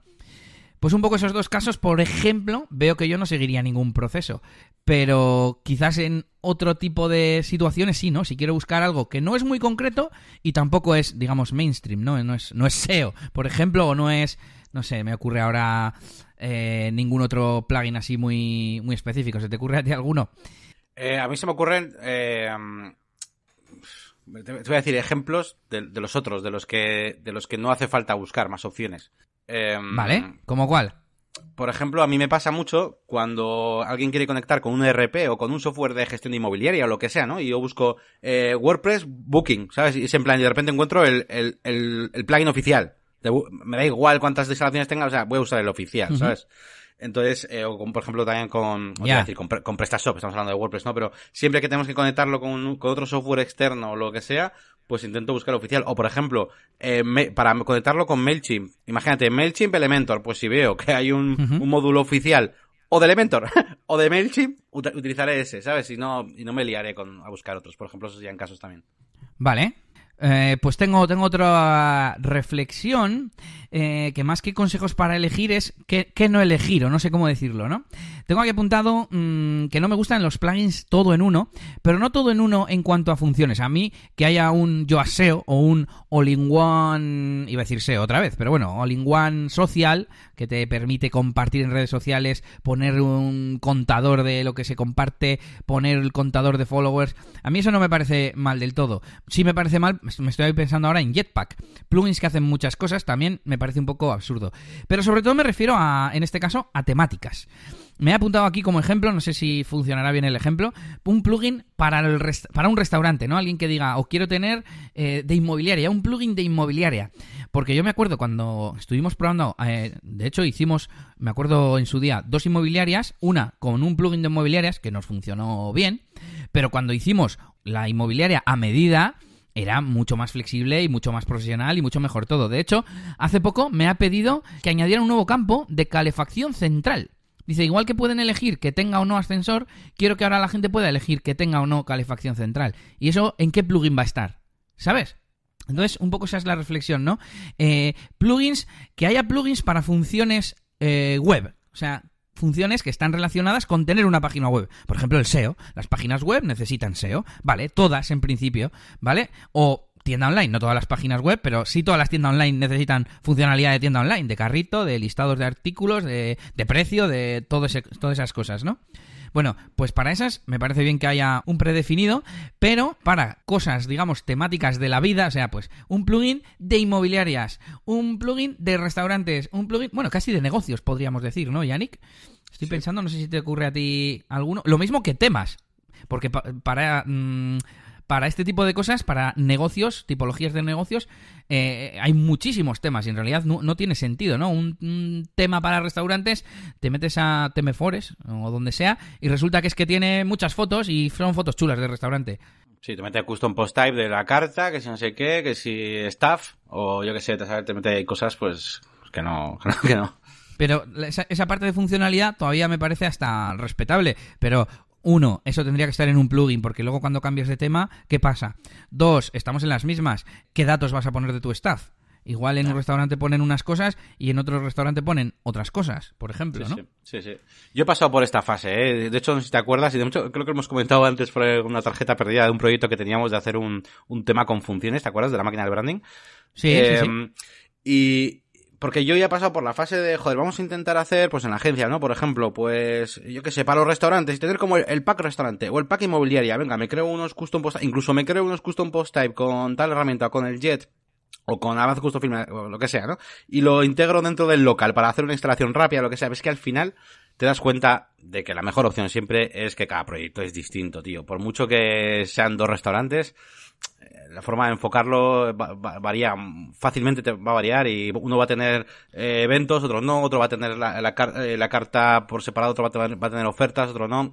Pues un poco esos dos casos, por ejemplo, veo que yo no seguiría ningún proceso. Pero quizás en otro tipo de situaciones sí, ¿no? Si quiero buscar algo que no es muy concreto y tampoco es, digamos, mainstream, ¿no? No es, no es SEO, por ejemplo, o no es, no sé, me ocurre ahora eh, ningún otro plugin así muy, muy específico. ¿Se te ocurre a ti alguno? Eh, a mí se me ocurren... Eh, te voy a decir ejemplos de, de, los otros, de los que de los que no hace falta buscar más opciones. Em, vale, ¿cómo cuál? Por ejemplo, a mí me pasa mucho cuando alguien quiere conectar con un ERP o con un software de gestión inmobiliaria o lo que sea, ¿no? Y yo busco eh, WordPress Booking, ¿sabes? Y es en plan, y de repente encuentro el, el, el, plugin oficial. me da igual cuántas instalaciones tenga, o sea, voy a usar el oficial, ¿sabes? Entonces, eh, o por ejemplo también con, decir, con, con, PrestaShop, estamos hablando de WordPress, ¿no? Pero siempre que tenemos que conectarlo con, con otro software externo o lo que sea, pues intento buscar el oficial. O por ejemplo, eh, para conectarlo con MailChimp. Imagínate, MailChimp Elementor, pues si veo que hay un, módulo oficial o de Elementor o de MailChimp, utilizaré ese, ¿sabes? Y no, y no me liaré con, a buscar otros. Por ejemplo, esos en casos también. Vale. Eh, pues tengo, tengo otra reflexión eh, que más que consejos para elegir es qué, no elegir o no sé cómo decirlo, ¿no? Tengo aquí apuntado mm, que no me gustan los plugins todo en uno, pero no todo en uno en cuanto a funciones. A mí que haya un Yoaseo o un All-in-One, iba a decir SEO otra vez, pero bueno, All-in-One social que te permite compartir en redes sociales, poner un contador de lo que se comparte, poner el contador de followers. A mí eso no me parece mal del todo. Sí me parece mal, me estoy pensando ahora en Jetpack. Plugins que hacen muchas cosas también me parece un poco absurdo. Pero sobre todo me refiero a, en este caso, a temáticas. Me he apuntado aquí como ejemplo, no sé si funcionará bien el ejemplo, un plugin para, el para un restaurante, ¿no? Alguien que diga, o quiero tener eh, de inmobiliaria, un plugin de inmobiliaria. Porque yo me acuerdo cuando estuvimos probando, eh, de hecho hicimos, me acuerdo en su día, dos inmobiliarias, una con un plugin de inmobiliarias que nos funcionó bien, pero cuando hicimos la inmobiliaria a medida, era mucho más flexible y mucho más profesional y mucho mejor todo. De hecho, hace poco me ha pedido que añadiera un nuevo campo de calefacción central. Dice, igual que pueden elegir que tenga o no ascensor, quiero que ahora la gente pueda elegir que tenga o no calefacción central. ¿Y eso en qué plugin va a estar? ¿Sabes? Entonces, un poco esa es la reflexión, ¿no? Eh, plugins, que haya plugins para funciones eh, web. O sea, funciones que están relacionadas con tener una página web. Por ejemplo, el SEO. Las páginas web necesitan SEO, ¿vale? Todas en principio, ¿vale? O tienda online, no todas las páginas web, pero sí todas las tiendas online necesitan funcionalidad de tienda online, de carrito, de listados de artículos, de, precio, de todo todas esas cosas, ¿no? Bueno, pues para esas me parece bien que haya un predefinido, pero para cosas, digamos, temáticas de la vida, o sea, pues un plugin de inmobiliarias, un plugin de restaurantes, un plugin, bueno, casi de negocios, podríamos decir, ¿no, Yannick? Estoy pensando, no sé si te ocurre a ti alguno. Lo mismo que temas. Porque para. Mm, para este tipo de cosas, para negocios, tipologías de negocios, eh, hay muchísimos temas y en realidad no, tiene sentido, ¿no? Un, tema para restaurantes, te metes a Temefores o donde sea y resulta que es que tiene muchas fotos y son fotos chulas de restaurante. Sí, te mete custom post type de la carta, que si no sé qué, que si staff, o yo que sé, te, te mete cosas pues, pues que no, que no. Pero esa, esa, parte de funcionalidad todavía me parece hasta respetable. Pero uno, eso tendría que estar en un plugin, porque luego cuando cambias de tema, ¿qué pasa? Dos, estamos en las mismas. ¿Qué datos vas a poner de tu staff? Igual en un restaurante ponen unas cosas y en otro restaurante ponen otras cosas, por ejemplo, ¿no? Sí, sí, Yo he pasado por esta fase, ¿eh? De hecho, no sé si te acuerdas, y de mucho, creo que hemos comentado antes por una tarjeta perdida de un proyecto que teníamos de hacer un, un tema con funciones, ¿te acuerdas? De la máquina de branding. Sí, sí, sí. Em, y, porque yo ya he pasado por la fase de, joder, vamos a intentar hacer, pues en la agencia, ¿no? Por ejemplo, pues, yo qué sé, para los restaurantes, y tener como el, pack restaurante o el pack inmobiliaria. Venga, me creo unos custom post, incluso me creo unos custom post type con tal herramienta, con el jet, o con Avance Custom Film, o lo que sea, ¿no? Y lo integro dentro del local para hacer una instalación rápida, lo que sea. Ves que al final te das cuenta de que la mejor opción siempre es que cada proyecto es distinto, tío. Por mucho que sean dos restaurantes, la forma de enfocarlo varía fácilmente te va a variar y uno va a tener eh, eventos otro no otro va a tener la, la, eh, la, carta por separado otro va a, tener, va a tener ofertas otro no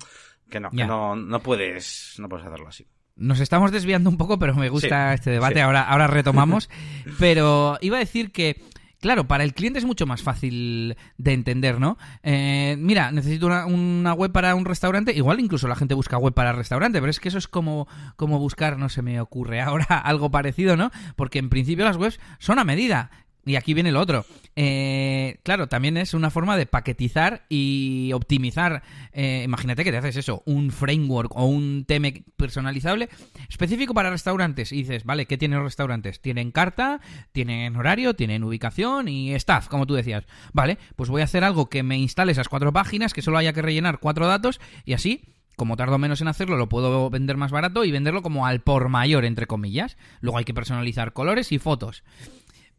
que no que no no puedes no puedes hacerlo así nos estamos desviando un poco, pero me gusta este debate. Ahora, ahora retomamos. pero iba a decir que Claro, para el cliente es mucho más fácil de entender, ¿no? Eh, mira, necesito una, web para un restaurante. Igual incluso la gente busca web para restaurante, pero es que eso es como, como buscar, no se me ocurre ahora algo parecido, ¿no? Porque en principio las webs son a medida. Y aquí viene lo otro. Eh, claro, también es una forma de paquetizar y optimizar. Eh, imagínate que te haces eso, un framework o un tema personalizable específico para restaurantes. Y dices, vale, ¿qué tienen los restaurantes? Tienen carta, tienen horario, tienen ubicación y staff, como tú decías. Vale, pues voy a hacer algo que me instale esas cuatro páginas, que solo haya que rellenar cuatro datos y así como tardo menos en hacerlo, lo puedo vender más barato y venderlo como al por mayor, entre comillas. Luego hay que personalizar colores y fotos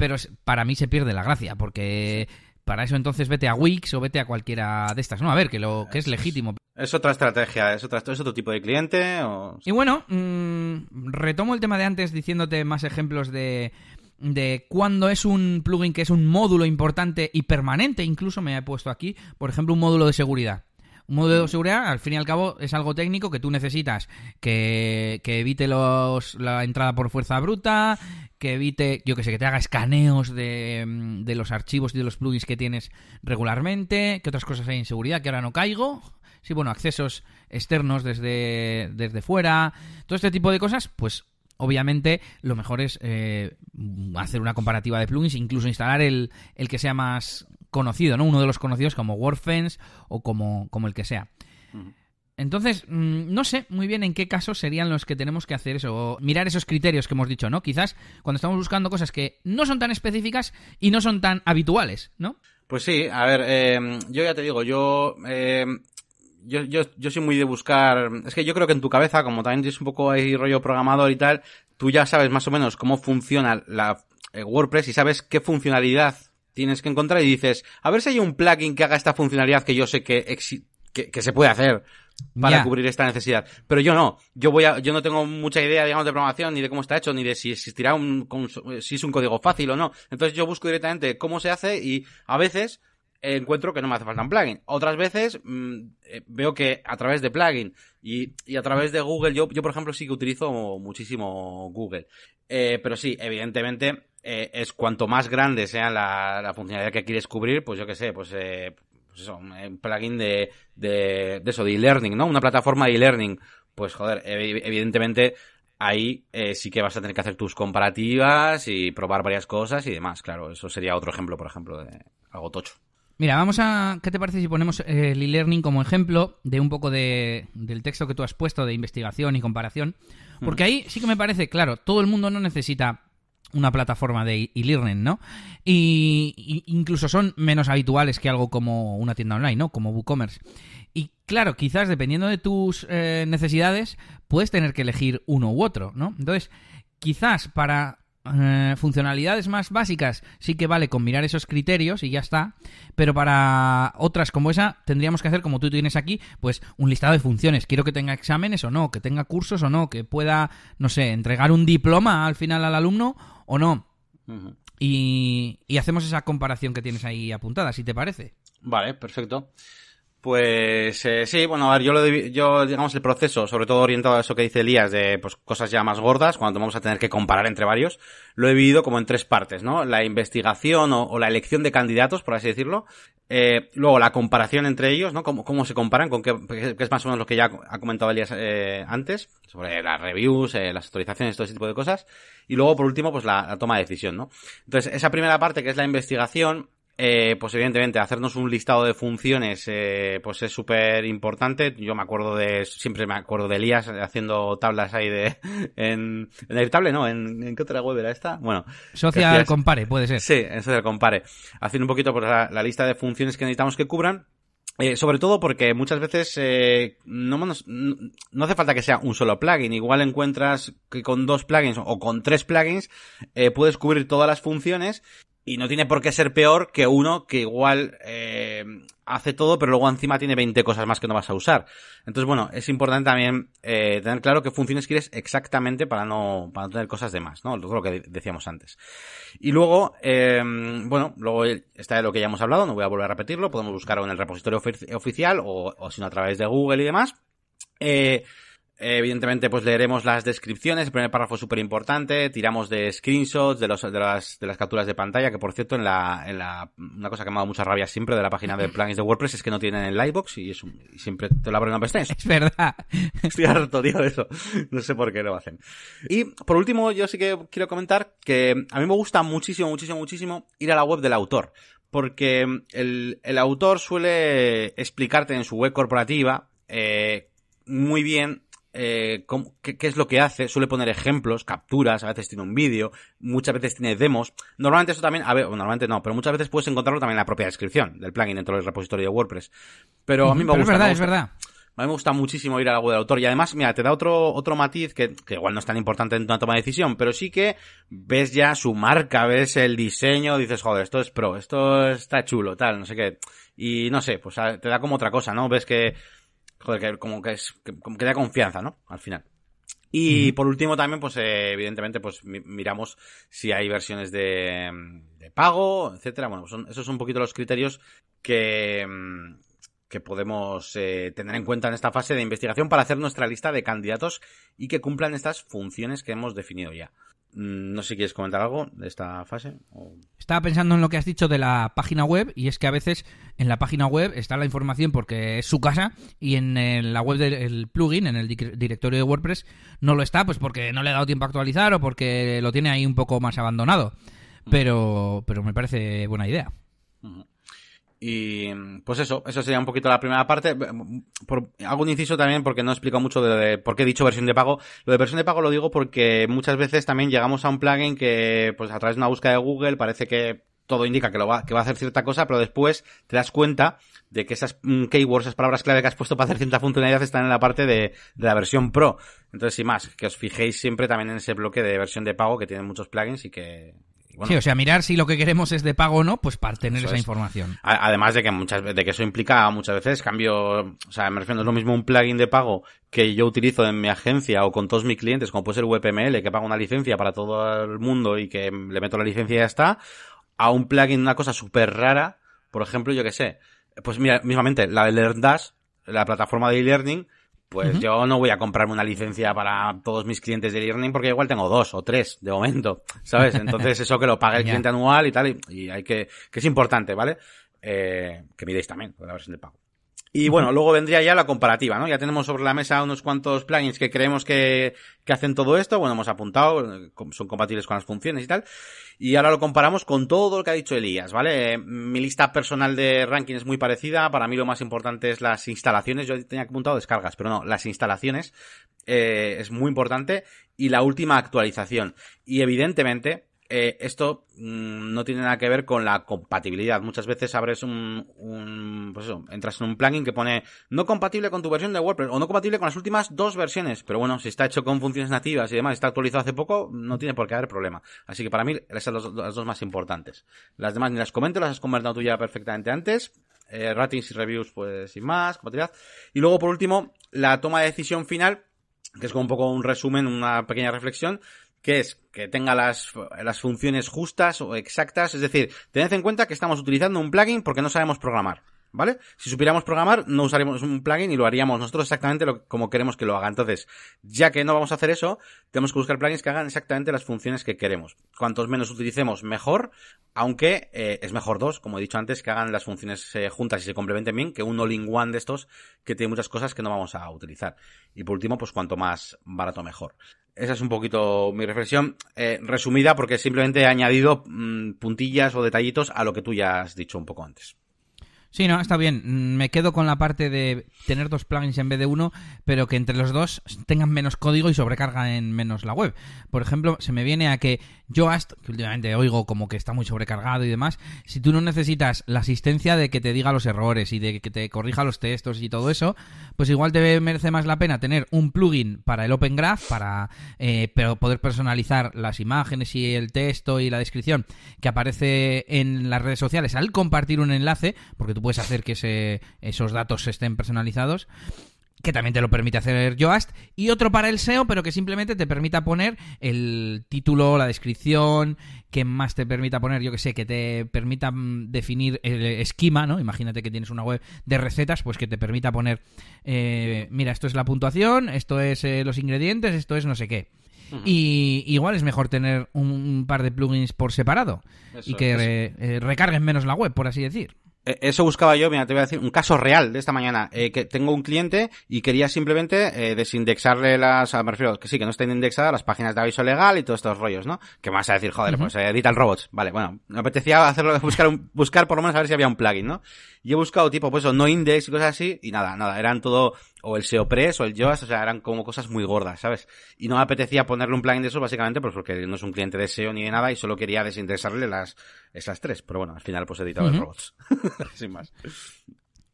pero para mí se pierde la gracia, porque para eso entonces vete a Wix o vete a cualquiera de estas, ¿no? A ver, que lo que es legítimo. Es otra estrategia, es, otra, es otro tipo de cliente. Y bueno, mm, retomo el tema de antes diciéndote más ejemplos de, de cuando es un plugin que es un módulo importante y permanente, incluso me he puesto aquí, por ejemplo, un módulo de seguridad. Un módulo de seguridad, al fin y al cabo, es algo técnico que tú necesitas que, que evite los, la entrada por fuerza bruta, que evite, yo que sé, que te haga escaneos de, mm, de, los archivos y de los plugins que tienes regularmente, que otras cosas hay en seguridad que ahora no caigo. Sí, bueno, accesos externos desde, desde fuera, todo este tipo de cosas, pues obviamente lo mejor es eh, hacer una comparativa de plugins, incluso instalar el, el que sea más conocido, ¿no? Uno de los conocidos como WordFence o como, como el que sea. Entonces, mm, no sé muy bien en qué casos serían los que tenemos que hacer eso, mirar esos criterios que hemos dicho, ¿no? Quizás cuando estamos buscando cosas que no son tan específicas y no son tan habituales, ¿no? Pues sí, a ver, eh, yo ya te digo, yo, eh, yo, yo, yo soy muy de buscar, es que yo creo que en tu cabeza, como también tienes un poco ahí rollo programador y tal, tú ya sabes más o menos cómo funciona la eh, WordPress y sabes qué funcionalidad tienes que encontrar y dices, a ver si hay un plugin que haga esta funcionalidad que yo sé que, que, que se puede hacer para cubrir esta necesidad. Pero yo no. Yo voy a, yo no tengo mucha idea, digamos, de programación, ni de cómo está hecho, ni de si existirá un, si es un código fácil o no. Entonces yo busco directamente cómo se hace y a veces encuentro que no me hace falta un plugin. Otras veces mm, eh, veo que a través de plugin y, a través de Google, yo, por ejemplo sí que utilizo muchísimo Google. Eh, pero sí, evidentemente, eh, es cuanto más grande sea la, funcionalidad que quieres cubrir, pues yo qué sé, pues eh, pues un plugin de, de, de eso, de e-learning, ¿no? Una plataforma de e-learning. Pues joder, evidentemente ahí sí que vas a tener que hacer tus comparativas y probar varias cosas y demás. Claro, eso sería otro ejemplo, por ejemplo, de algo tocho. Mira, vamos a. ¿Qué te parece si ponemos el e-learning como ejemplo de un poco de, del texto que tú has puesto de investigación y comparación? Porque ahí sí que me parece, claro, todo el mundo no necesita una plataforma de e-learning, ¿no? Y, incluso son menos habituales que algo como una tienda online, ¿no? Como WooCommerce. Y claro, quizás dependiendo de tus eh, necesidades, puedes tener que elegir uno u otro, ¿no? Entonces, quizás para eh, funcionalidades más básicas sí que vale con mirar esos criterios y ya está, pero para otras como esa tendríamos que hacer como tú tienes aquí, pues un listado de funciones. Quiero que tenga exámenes o no, que tenga cursos o no, que pueda, no sé, entregar un diploma al final al alumno o no. y, y hacemos esa comparación que tienes ahí apuntada, si te parece. Vale, perfecto. Pues eh, sí, bueno, a ver, yo, lo, yo, digamos, el proceso, sobre todo orientado a eso que dice Elías, de pues, cosas ya más gordas, cuando vamos a tener que comparar entre varios, lo he vivido como en tres partes, ¿no? La investigación o, la elección de candidatos, por así decirlo, eh, luego la comparación entre ellos, ¿no? Cómo, cómo se comparan, con qué, que es más o menos lo que ya ha comentado Elías eh, antes, sobre las reviews, eh, las actualizaciones, todo ese tipo de cosas, y luego, por último, pues la, la toma de decisión, ¿no? Entonces, esa primera parte, que es la investigación, eh, pues evidentemente hacernos un listado de funciones eh, pues es súper importante yo me acuerdo de siempre me acuerdo de Elías haciendo tablas ahí de en, en el tablet no ¿En, en, qué otra web era esta bueno Social Compare puede ser. Sí en Social Compare. Haciendo un poquito por pues, la, lista de funciones que necesitamos que cubran. Eh, sobre todo porque muchas veces eh, no, no, hace falta que sea un solo plugin. Igual encuentras que con dos plugins o con tres plugins eh, puedes cubrir todas las funciones y no tiene por qué ser peor que uno que igual eh, hace todo, pero luego encima tiene 20 cosas más que no vas a usar. Entonces, bueno, es importante también eh, tener claro qué funciones quieres exactamente para no, para no tener cosas de más, ¿no? Todo lo que decíamos antes. Y luego, eh, bueno, luego está lo que ya hemos hablado, no voy a volver a repetirlo, podemos buscarlo en el repositorio oficial o, o si no a través de Google y demás. Eh, Evidentemente, pues leeremos las descripciones. El primer párrafo es súper importante. Tiramos de screenshots, de, los, de, las, de las capturas de pantalla, que por cierto, en la, en la, una cosa que me ha dado mucha rabia siempre de la página de plugins de WordPress es que no tienen el Livebox y, es y siempre te lo abren a pestañas. Es verdad. Estoy harto, tío, de eso. No sé por qué lo hacen. Y por último, yo sí que quiero comentar que a mí me gusta muchísimo, muchísimo, muchísimo ir a la web del autor. Porque el, el autor suele explicarte en su web corporativa eh, muy bien eh, qué, es lo que hace, suele poner ejemplos, capturas, a veces tiene un vídeo, muchas veces tiene demos. Normalmente eso también, a ver, normalmente no, pero muchas veces puedes encontrarlo también en la propia descripción del plugin dentro del repositorio de WordPress. Pero a mí me gusta. Es verdad, es verdad. A mí me gusta muchísimo ir a la web del autor y además, mira, te da otro, otro matiz que, que igual no es tan importante en una toma de decisión, pero sí que ves ya su marca, ves el diseño, dices, joder, esto es pro, esto está chulo, tal, no sé qué. Y no sé, pues te da como otra cosa, ¿no? Ves que joder, que como que es, como que da confianza, ¿no? Al final. Y por último también, pues eh, evidentemente, pues miramos si hay versiones de, de pago, etcétera. Bueno, son, esos son un poquito los criterios que, mm, que podemos eh, tener en cuenta en esta fase de investigación para hacer nuestra lista de candidatos y que cumplan estas funciones que hemos definido ya. Mm, no sé si quieres comentar algo de esta fase. Estaba pensando en lo que has dicho de la página web y es que a veces en la página web está la información porque es su casa y en la web del plugin, en el directorio de WordPress, no lo está pues porque no le ha dado tiempo a actualizar o porque lo tiene ahí un poco más abandonado. Mm. Pero, pero me parece buena idea. Y pues eso, eso sería un poquito la primera parte. Por, hago un inciso también porque no he explicado mucho de, por qué he dicho versión de pago. Lo de versión de pago lo digo porque muchas veces también llegamos a un plugin que, pues a través de una búsqueda de Google parece que todo indica que, lo va, que va a hacer cierta cosa, pero después te das cuenta de que esas mm, keywords, esas palabras clave que has puesto para hacer cierta funcionalidad están en la parte de, de la versión pro. Entonces, sin más, que os fijéis siempre también en ese bloque de versión de pago que tiene muchos plugins y que, sí, o sea, mirar si lo que queremos es de pago o no, pues para tener esa información. Además de que muchas de que eso implica muchas veces cambio, o sea, me refiero, no es lo mismo un plugin de pago que yo utilizo en mi agencia o con todos mis clientes, como puede ser WPML, que paga una licencia para todo el mundo y que le meto la licencia y ya está, a un plugin, una cosa súper rara, por ejemplo, yo que sé, pues mira, mismamente, la de LearnDash, la plataforma de e-learning, pues yo no voy a comprarme una licencia para todos mis clientes de e-learning porque igual tengo dos o tres de momento, ¿sabes? Entonces eso que lo pague el cliente anual y tal, y, hay que, que es importante, ¿vale? Eh, que miréis también la versión de pago. Y bueno, luego vendría ya la comparativa, ¿no? Ya tenemos sobre la mesa unos cuantos plugins que creemos que, que hacen todo esto. Bueno, hemos apuntado, son compatibles con las funciones y tal. Y ahora lo comparamos con todo lo que ha dicho Elías, ¿vale? Mi lista personal de ranking es muy parecida. Para mí lo más importante es las instalaciones. Yo tenía apuntado descargas, pero no, las instalaciones eh, es muy importante. Y la última actualización. Y evidentemente, eh, esto mm, no tiene nada que ver con la compatibilidad. Muchas veces abres un, pues eso, entras en un plugin que pone no compatible con tu versión de WordPress o no compatible con las últimas dos versiones. Pero bueno, si está hecho con funciones nativas y demás, está actualizado hace poco, no tiene por qué haber problema. Así que para mí, esas son las dos más importantes. Las demás ni las comento, las has convertido tú ya perfectamente antes. Eh, ratings y reviews, pues sin más, compatibilidad. Y luego, por último, la toma de decisión final, que es como un poco un resumen, una pequeña reflexión, que es que tenga las, las funciones justas o exactas, es decir, tened en cuenta que estamos utilizando un plugin porque no sabemos programar. ¿Vale? Si supiéramos programar, no usaríamos un plugin y lo haríamos nosotros exactamente lo, como queremos que lo haga. Entonces, ya que no vamos a hacer eso, tenemos que buscar plugins que hagan exactamente las funciones que queremos. Cuantos menos utilicemos, mejor, aunque eh, es mejor dos, como he dicho antes, que hagan las funciones eh, juntas y se complementen bien, que un all-in-one de estos que tiene muchas cosas que no vamos a utilizar. Y por último, pues cuanto más barato, mejor. Esa es un poquito mi reflexión eh, resumida porque simplemente he añadido mmm, puntillas o detallitos a lo que tú ya has dicho un poco antes. Sí, no, está bien. Me quedo con la parte de tener dos plugins en vez de uno, pero que entre los dos tengan menos código y sobrecargan menos la web. Por ejemplo, se me viene a que Yoast, que últimamente oigo como que está muy sobrecargado y demás, si tú no necesitas la asistencia de que te diga los errores y de que te corrija los textos y todo eso, pues igual te merece más la pena tener un plugin para el Open Graph, para eh, poder personalizar las imágenes y el texto y la descripción que aparece en las redes sociales al compartir un enlace, porque tú puedes hacer que ese, esos datos estén personalizados que también te lo permite hacer Yoast, y otro para el SEO, pero que simplemente te permita poner el título, la descripción, que más te permita poner, yo que sé, que te permita mm, definir el esquema, ¿no? Imagínate que tienes una web de recetas, pues que te permita poner, eh, mira, esto es la puntuación, esto es eh, los ingredientes, esto es no sé qué. Y igual es mejor tener un, par de plugins por separado eso, y que re, eh, recarguen menos la web, por así decir. Eh, eso buscaba yo, mira, te voy a decir un caso real de esta mañana, eh, que tengo un cliente y quería simplemente eh, desindexarle las, me refiero, que sí, que no estén indexadas las páginas de aviso legal y todos estos rollos, ¿no? Que me vas a decir, joder, uh -huh. pues eh, edita el robots. Vale, bueno, me apetecía hacerlo, buscar un, buscar por lo menos a ver si había un plugin, ¿no? Y he buscado tipo, pues no index y cosas así, y nada, nada, eran todo, o el SEOpress o el Yoast, o sea, eran como cosas muy gordas, ¿sabes? Y no me apetecía ponerle un plugin de eso básicamente pues porque no es un cliente de SEO ni de nada y solo quería desindexarle las, esas tres. Pero bueno, al final pues he editado uh -huh. el robots. Sin más.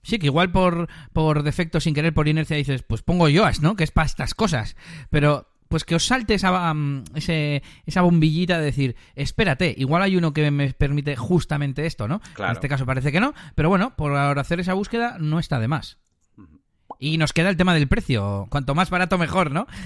Sí, que igual por, por defecto, sin querer, por inercia, dices, pues pongo Yoast, ¿no? Que es para estas cosas. Pero pues que os salte esa, um, ese, esa bombillita de decir, espérate, igual hay uno que me permite justamente esto, ¿no? Claro. En este caso parece que no, pero bueno, por hacer esa búsqueda no está de más. Y nos queda el tema del precio. Cuanto más barato, mejor, ¿no?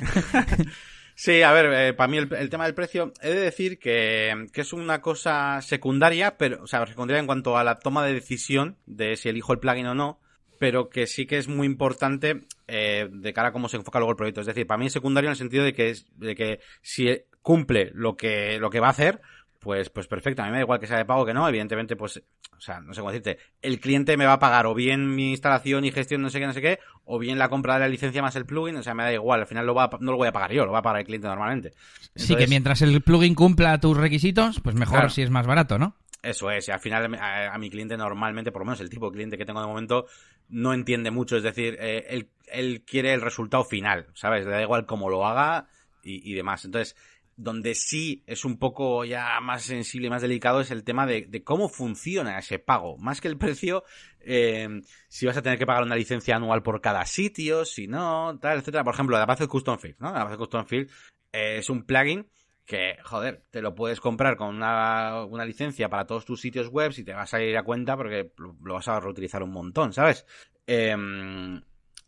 Sí, a ver, eh, para mí el, tema del precio, he de decir que, que, es una cosa secundaria, pero, o sea, secundaria en cuanto a la toma de decisión de si elijo el plugin o no, pero que sí que es muy importante eh, de cara a cómo se enfoca luego el proyecto. Es decir, para mí es secundario en el sentido de que, es, de que si cumple lo que, lo que va a hacer, pues, pues perfecto. A mí me da igual que sea de pago que no. Evidentemente, pues, o sea, no sé cómo decirte. El cliente me va a pagar o bien mi instalación y gestión, no sé qué, no sé qué, o bien la compra de la licencia más el plugin. O sea, me da igual. Al final lo va a, no lo voy a pagar yo, lo va a pagar el cliente normalmente. Entonces, sí, que mientras el plugin cumpla tus requisitos, pues mejor claro. si es más barato, ¿no? Eso es, y al final a, a, mi cliente normalmente, por lo menos el tipo de cliente que tengo de momento, no entiende mucho, es decir, eh, él, él, quiere el resultado final, ¿sabes? Le da igual cómo lo haga y, y, demás. Entonces, donde sí es un poco ya más sensible y más delicado es el tema de, de cómo funciona ese pago. Más que el precio, eh, si vas a tener que pagar una licencia anual por cada sitio, si no, tal, etcétera. Por ejemplo, la base de Custom Field, ¿no? La base de Custom Field eh, es un plugin que, joder, te lo puedes comprar con una, una, licencia para todos tus sitios web y te vas a ir a cuenta porque lo, lo vas a reutilizar un montón, ¿sabes? Eh,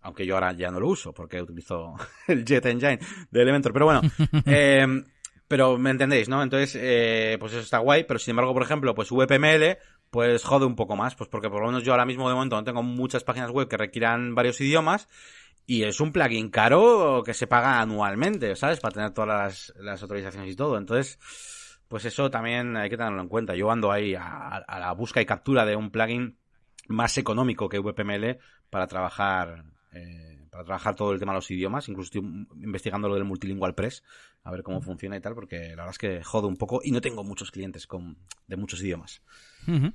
aunque yo ahora ya no lo uso porque utilizo el Jet Engine de Elementor, pero bueno, eh, pero me entendéis, ¿no? Entonces, eh, pues eso está guay, pero sin embargo, por ejemplo, pues VPML, pues jode un poco más, pues porque por lo menos yo ahora mismo de momento no tengo muchas páginas web que requieran varios idiomas y es un plugin caro que se paga anualmente, ¿sabes? Para tener todas las, autorizaciones y todo. Entonces, pues eso también hay que tenerlo en cuenta. Yo ando ahí a, a la busca y captura de un plugin más económico que VPML para trabajar eh, para trabajar todo el tema de los idiomas. Incluso estoy investigando lo del Multilingual Press, a ver cómo funciona y tal, porque la verdad es que jodo un poco y no tengo muchos clientes con, de muchos idiomas. Uh -huh.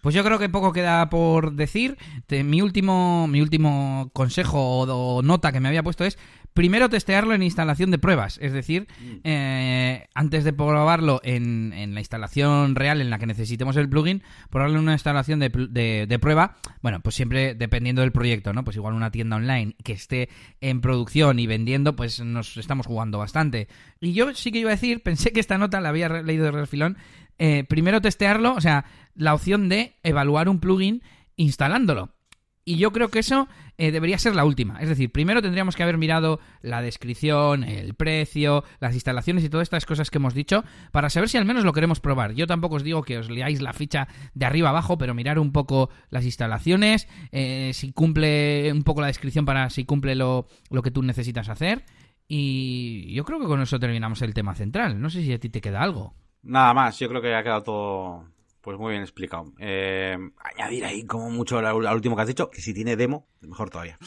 Pues yo creo que poco queda por decir. mi último, mi último consejo o, nota que me había puesto es primero testearlo en instalación de pruebas, es decir, Mm. eh, antes de probarlo en, en la instalación real en la que necesitemos el plugin, probarlo en una instalación de, de- de prueba, bueno, pues siempre dependiendo del proyecto, ¿no? Pues igual una tienda online que esté en producción y vendiendo, pues nos estamos jugando bastante. Y yo sí que iba a decir, pensé que esta nota la había leído de refilón, eh, primero testearlo, o sea, la opción de evaluar un plugin instalándolo. Y yo creo que eso eh, debería ser la última. Es decir, primero tendríamos que haber mirado la descripción, el precio, las instalaciones y todas estas cosas que hemos dicho para saber si al menos lo queremos probar. Yo tampoco os digo que os leáis la ficha de arriba abajo, pero mirar un poco las instalaciones, eh, si cumple un poco la descripción para si cumple lo, lo que tú necesitas hacer. Y yo creo que con eso terminamos el tema central. No sé si a ti te queda algo. Nada más, yo creo que ha quedado todo pues muy bien explicado. Eh, añadir ahí como mucho al último que has dicho, que si tiene demo, mejor todavía.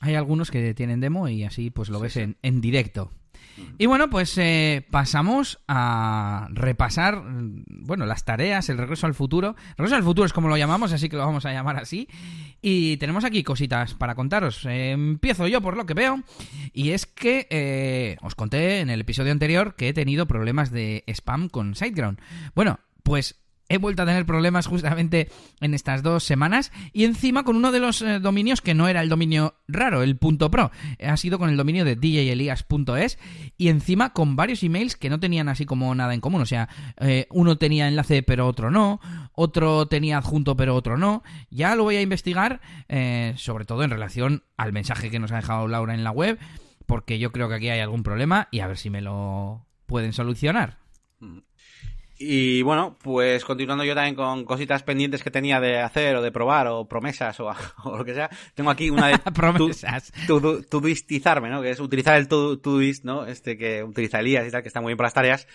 Hay algunos que tienen demo y así pues lo ves En, en directo. Y bueno, pues eh, pasamos a repasar, bueno, las tareas, el regreso al futuro. Regreso al futuro es como lo llamamos, así que lo vamos a llamar así. Y tenemos aquí cositas para contaros. Eh, empiezo yo por lo que veo. Y es que eh, os conté en el episodio anterior que he tenido problemas de spam con SiteGround. Bueno, pues he vuelto a tener problemas justamente en estas dos semanas. Y encima con uno de los eh, dominios que no era el dominio raro, el punto .pro, ha sido con el dominio de djelias.es y encima con varios emails que no tenían así como nada en común, o sea, eh, uno tenía enlace pero otro no, otro tenía adjunto pero otro no, ya lo voy a investigar, eh, sobre todo en relación al mensaje que nos ha dejado Laura en la web, porque yo creo que aquí hay algún problema y a ver si me lo pueden solucionar. Y bueno, pues continuando yo también con cositas pendientes que tenía de hacer o de probar o promesas o, o lo que sea, tengo aquí una de Promesas. tu- tu- Todoistizarme, ¿no? Que es utilizar el Todoist, ¿no? Este que utiliza Elías y tal, que está muy bien para las tareas.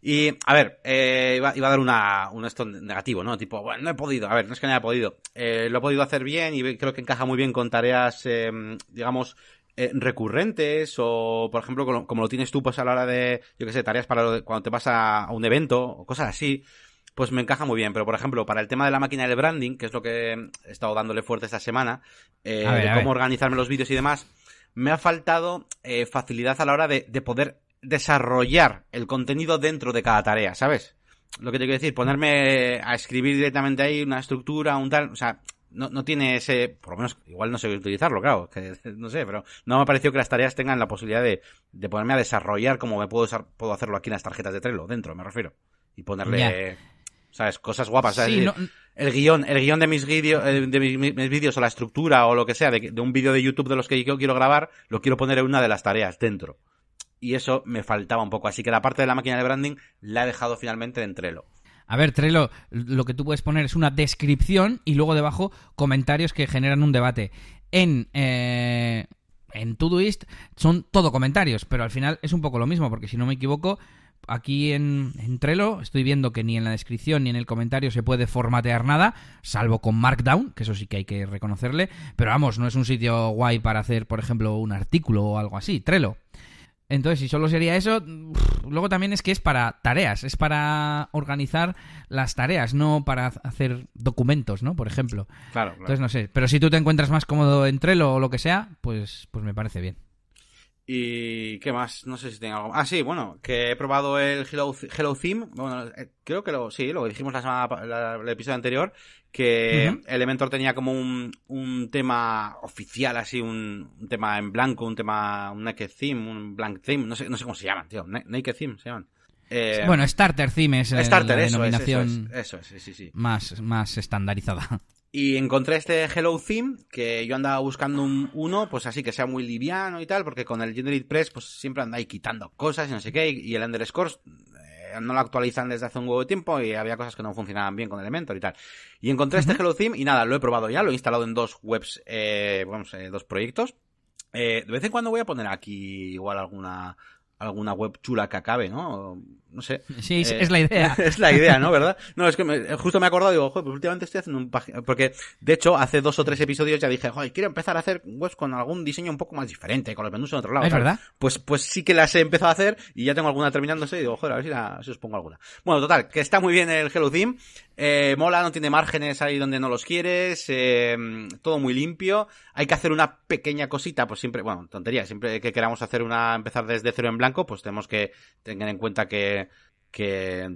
Y, a ver, eh, iba, iba a dar una, un esto negativo, ¿no? Tipo, bueno, no he podido. A ver, no es que no haya podido. Eh, lo he podido hacer bien y creo que encaja muy bien con tareas, eh, digamos, eh, recurrentes o, por ejemplo, como, como lo tienes tú, pues a la hora de, yo qué sé, tareas para cuando te vas a, un evento o cosas así, pues me encaja muy bien. Pero, por ejemplo, para el tema de la máquina del branding, que es lo que he estado dándole fuerte esta semana, eh, ver, de cómo organizarme los vídeos y demás, me ha faltado eh, facilidad a la hora de, de poder desarrollar el contenido dentro de cada tarea, ¿sabes? Lo que te quiero decir, ponerme a escribir directamente ahí una estructura, un tal, o sea, no, no tiene ese, por lo menos, igual no sé utilizarlo, claro, que, no sé, pero no me ha parecido que las tareas tengan la posibilidad de, de ponerme a desarrollar como me puedo, desar- puedo hacerlo aquí en las tarjetas de Trello, dentro, me refiero. Y ponerle. ¿sabes? Cosas guapas, ¿sabes? Sí, Es no- decir, el guion, el guion de mis vídeos, eh, de mis, mis vídeos o la estructura o lo que sea de, de un vídeo de YouTube de los que yo quiero grabar, lo quiero poner en una de las tareas dentro. Y eso me faltaba un poco. Así que la parte de la máquina de branding la he dejado finalmente en Trello. A ver, Trello, lo que tú puedes poner es una descripción y luego debajo comentarios que generan un debate. En, eh, en Todoist son todo comentarios, pero al final es un poco lo mismo, porque si no me equivoco, aquí en, en Trello estoy viendo que ni en la descripción ni en el comentario se puede formatear nada, salvo con Markdown, que eso sí que hay que reconocerle, pero vamos, no es un sitio guay para hacer, por ejemplo, un artículo o algo así, Trello. Entonces, si solo sería eso, luego también es que es para tareas, es para organizar las tareas, no para hacer documentos, ¿no? Por ejemplo. Claro, claro. Entonces, no sé, pero si tú te encuentras más cómodo en Trello o lo que sea, pues, pues me parece bien. ¿Y qué más? No sé si tengo algo. Ah, sí, bueno, que he probado el Hello, Hello Theme. Bueno, eh, creo que lo, sí, lo dijimos la semana, la- el episodio anterior, que. Elementor tenía como un, un tema oficial, así, un, un tema en blanco, un tema, un naked theme, un blank theme, no sé, no sé cómo se llaman, tío, Na- naked theme se llaman. Eh, bueno, Starter Theme es Starter, la eso denominación es, eso es, sí, sí, sí. más, más estandarizada. Y encontré este Hello Theme, que yo andaba buscando un, uno, pues así que sea muy liviano y tal, porque con el Generate Press, pues siempre anda ahí quitando cosas y no sé qué, y el underscore eh, no lo actualizan desde hace un huevo de tiempo y había cosas que no funcionaban bien con Elementor y tal. Y encontré este Hello Theme y nada, lo he probado ya, lo he instalado en dos webs, eh, vamos, eh, dos proyectos. Eh, de vez en cuando voy a poner aquí igual alguna alguna web chula que acabe, ¿no? No sé. Sí, es- Eh, es la idea. es la idea, ¿no? ¿Verdad? No, es que me- justo me he acordado y digo, joder, pues últimamente estoy haciendo un página... Porque, de hecho, hace dos o tres episodios ya dije, joder, quiero empezar a hacer webs con algún diseño un poco más diferente, con los menús en otro lado. ¿Es ¿sabes? verdad? Pues, pues sí que las he empezado a hacer y ya tengo alguna terminándose y digo, joder, a ver si, la- si os pongo alguna. Bueno, total, que está muy bien el Hello Theme. Eh, mola, no tiene márgenes ahí donde no los quieres, eh, todo muy limpio. Hay que hacer una pequeña cosita, pues siempre, bueno, tontería, siempre que queramos hacer una, empezar desde cero en blanco, pues tenemos que tener en cuenta que,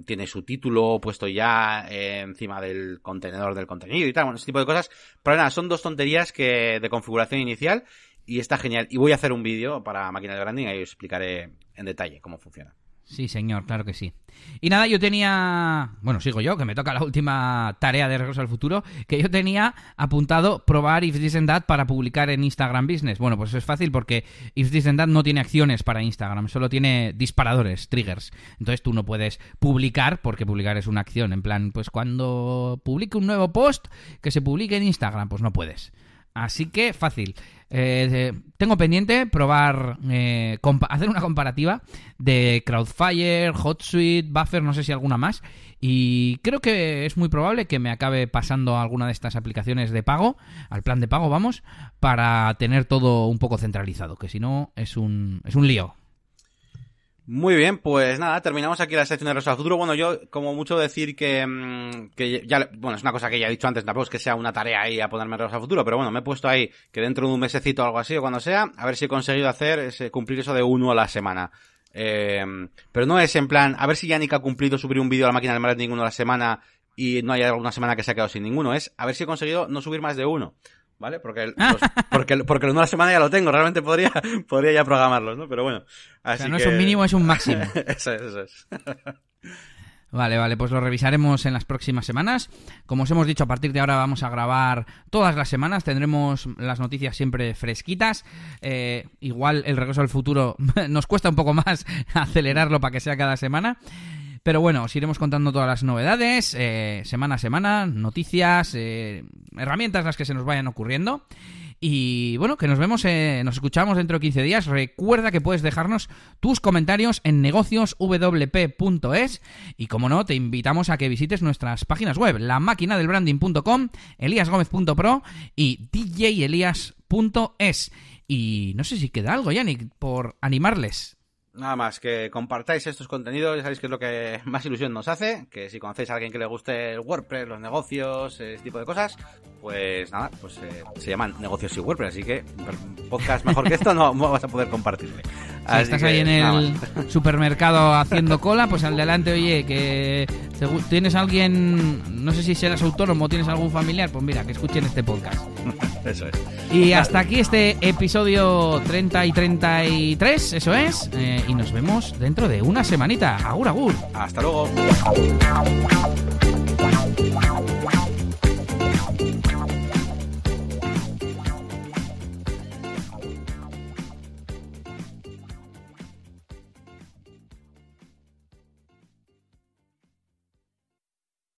tiene su título puesto ya eh, encima del contenedor del contenido y tal, bueno, ese tipo de cosas. Pero nada, son dos tonterías que de configuración inicial y está genial. Y voy a hacer un vídeo para máquinas de branding ahí os explicaré en detalle cómo funciona. Sí, señor, claro que sí. Y nada, yo tenía, bueno, sigo yo, que me toca la última tarea de Regreso al Futuro, que yo tenía apuntado probar If This and That para publicar en Instagram Business. Bueno, pues eso es fácil porque If This and That no tiene acciones para Instagram, solo tiene disparadores, triggers. Entonces tú no puedes publicar, porque publicar es una acción. En plan, pues cuando publique un nuevo post, que se publique en Instagram, pues no puedes. Así que fácil. Eh, tengo pendiente probar, eh, hacer una comparativa de Crowdfire, HotSuite, Buffer, no sé si alguna más. Y creo que es muy probable que me acabe pasando alguna de estas aplicaciones de pago, al plan de pago, vamos, para tener todo un poco centralizado, que si no es un, es un lío. Muy bien, pues nada, terminamos aquí la sección de Rosa Futuro. Bueno, yo como mucho decir que, mm, que ya, bueno, es una cosa que ya he dicho antes, tampoco es que sea una tarea ahí a ponerme Rosa Futuro, pero bueno, me he puesto ahí que dentro de un mesecito o algo así o cuando sea, a ver si he conseguido hacer, ese, cumplir eso de uno a la semana. Eh, pero no es en plan, a ver si Yannick ha cumplido subir un vídeo a la máquina del marketing uno a la semana y no hay alguna semana que se ha quedado sin ninguno, es a ver si he conseguido no subir más de uno. ¿Vale? Porque el, pues, porque, porque el una semana ya lo tengo, realmente podría, podría ya programarlos, ¿no? Pero bueno. Así o sea, no es un mínimo, es un máximo. eso es, eso es. Vale, vale, pues lo revisaremos en las próximas semanas. Como os hemos dicho, a partir de ahora vamos a grabar todas las semanas, tendremos las noticias siempre fresquitas. Eh, igual el regreso al futuro nos cuesta un poco más acelerarlo para que sea cada semana. Pero bueno, os iremos contando todas las novedades, eh, semana a semana, noticias, eh, herramientas las que se nos vayan ocurriendo. Y bueno, que nos vemos, eh, nos escuchamos dentro de 15 días. Recuerda que puedes dejarnos tus comentarios en negocioswp.es y como no, te invitamos a que visites nuestras páginas web, la branding.com, eliasgomez.pro y djelias.es. Y no sé si queda algo, Yannick, por animarles. Nada más, que compartáis estos contenidos, ya sabéis que es lo que más ilusión nos hace, que si conocéis a alguien que le guste el WordPress, los negocios, ese tipo de cosas, pues nada, pues eh, se llaman negocios y WordPress, así que podcast mejor que esto no, vas a poder compartirle. Si estás ahí en el supermercado haciendo cola, pues al delante, oye, que tienes alguien, no sé si serás autónomo o tienes algún familiar, pues mira, que escuchen este podcast. eso es. Y hasta aquí este episodio 30 y 33, eso es. Y nos vemos dentro de una semanita. Agur, agur. Hasta luego.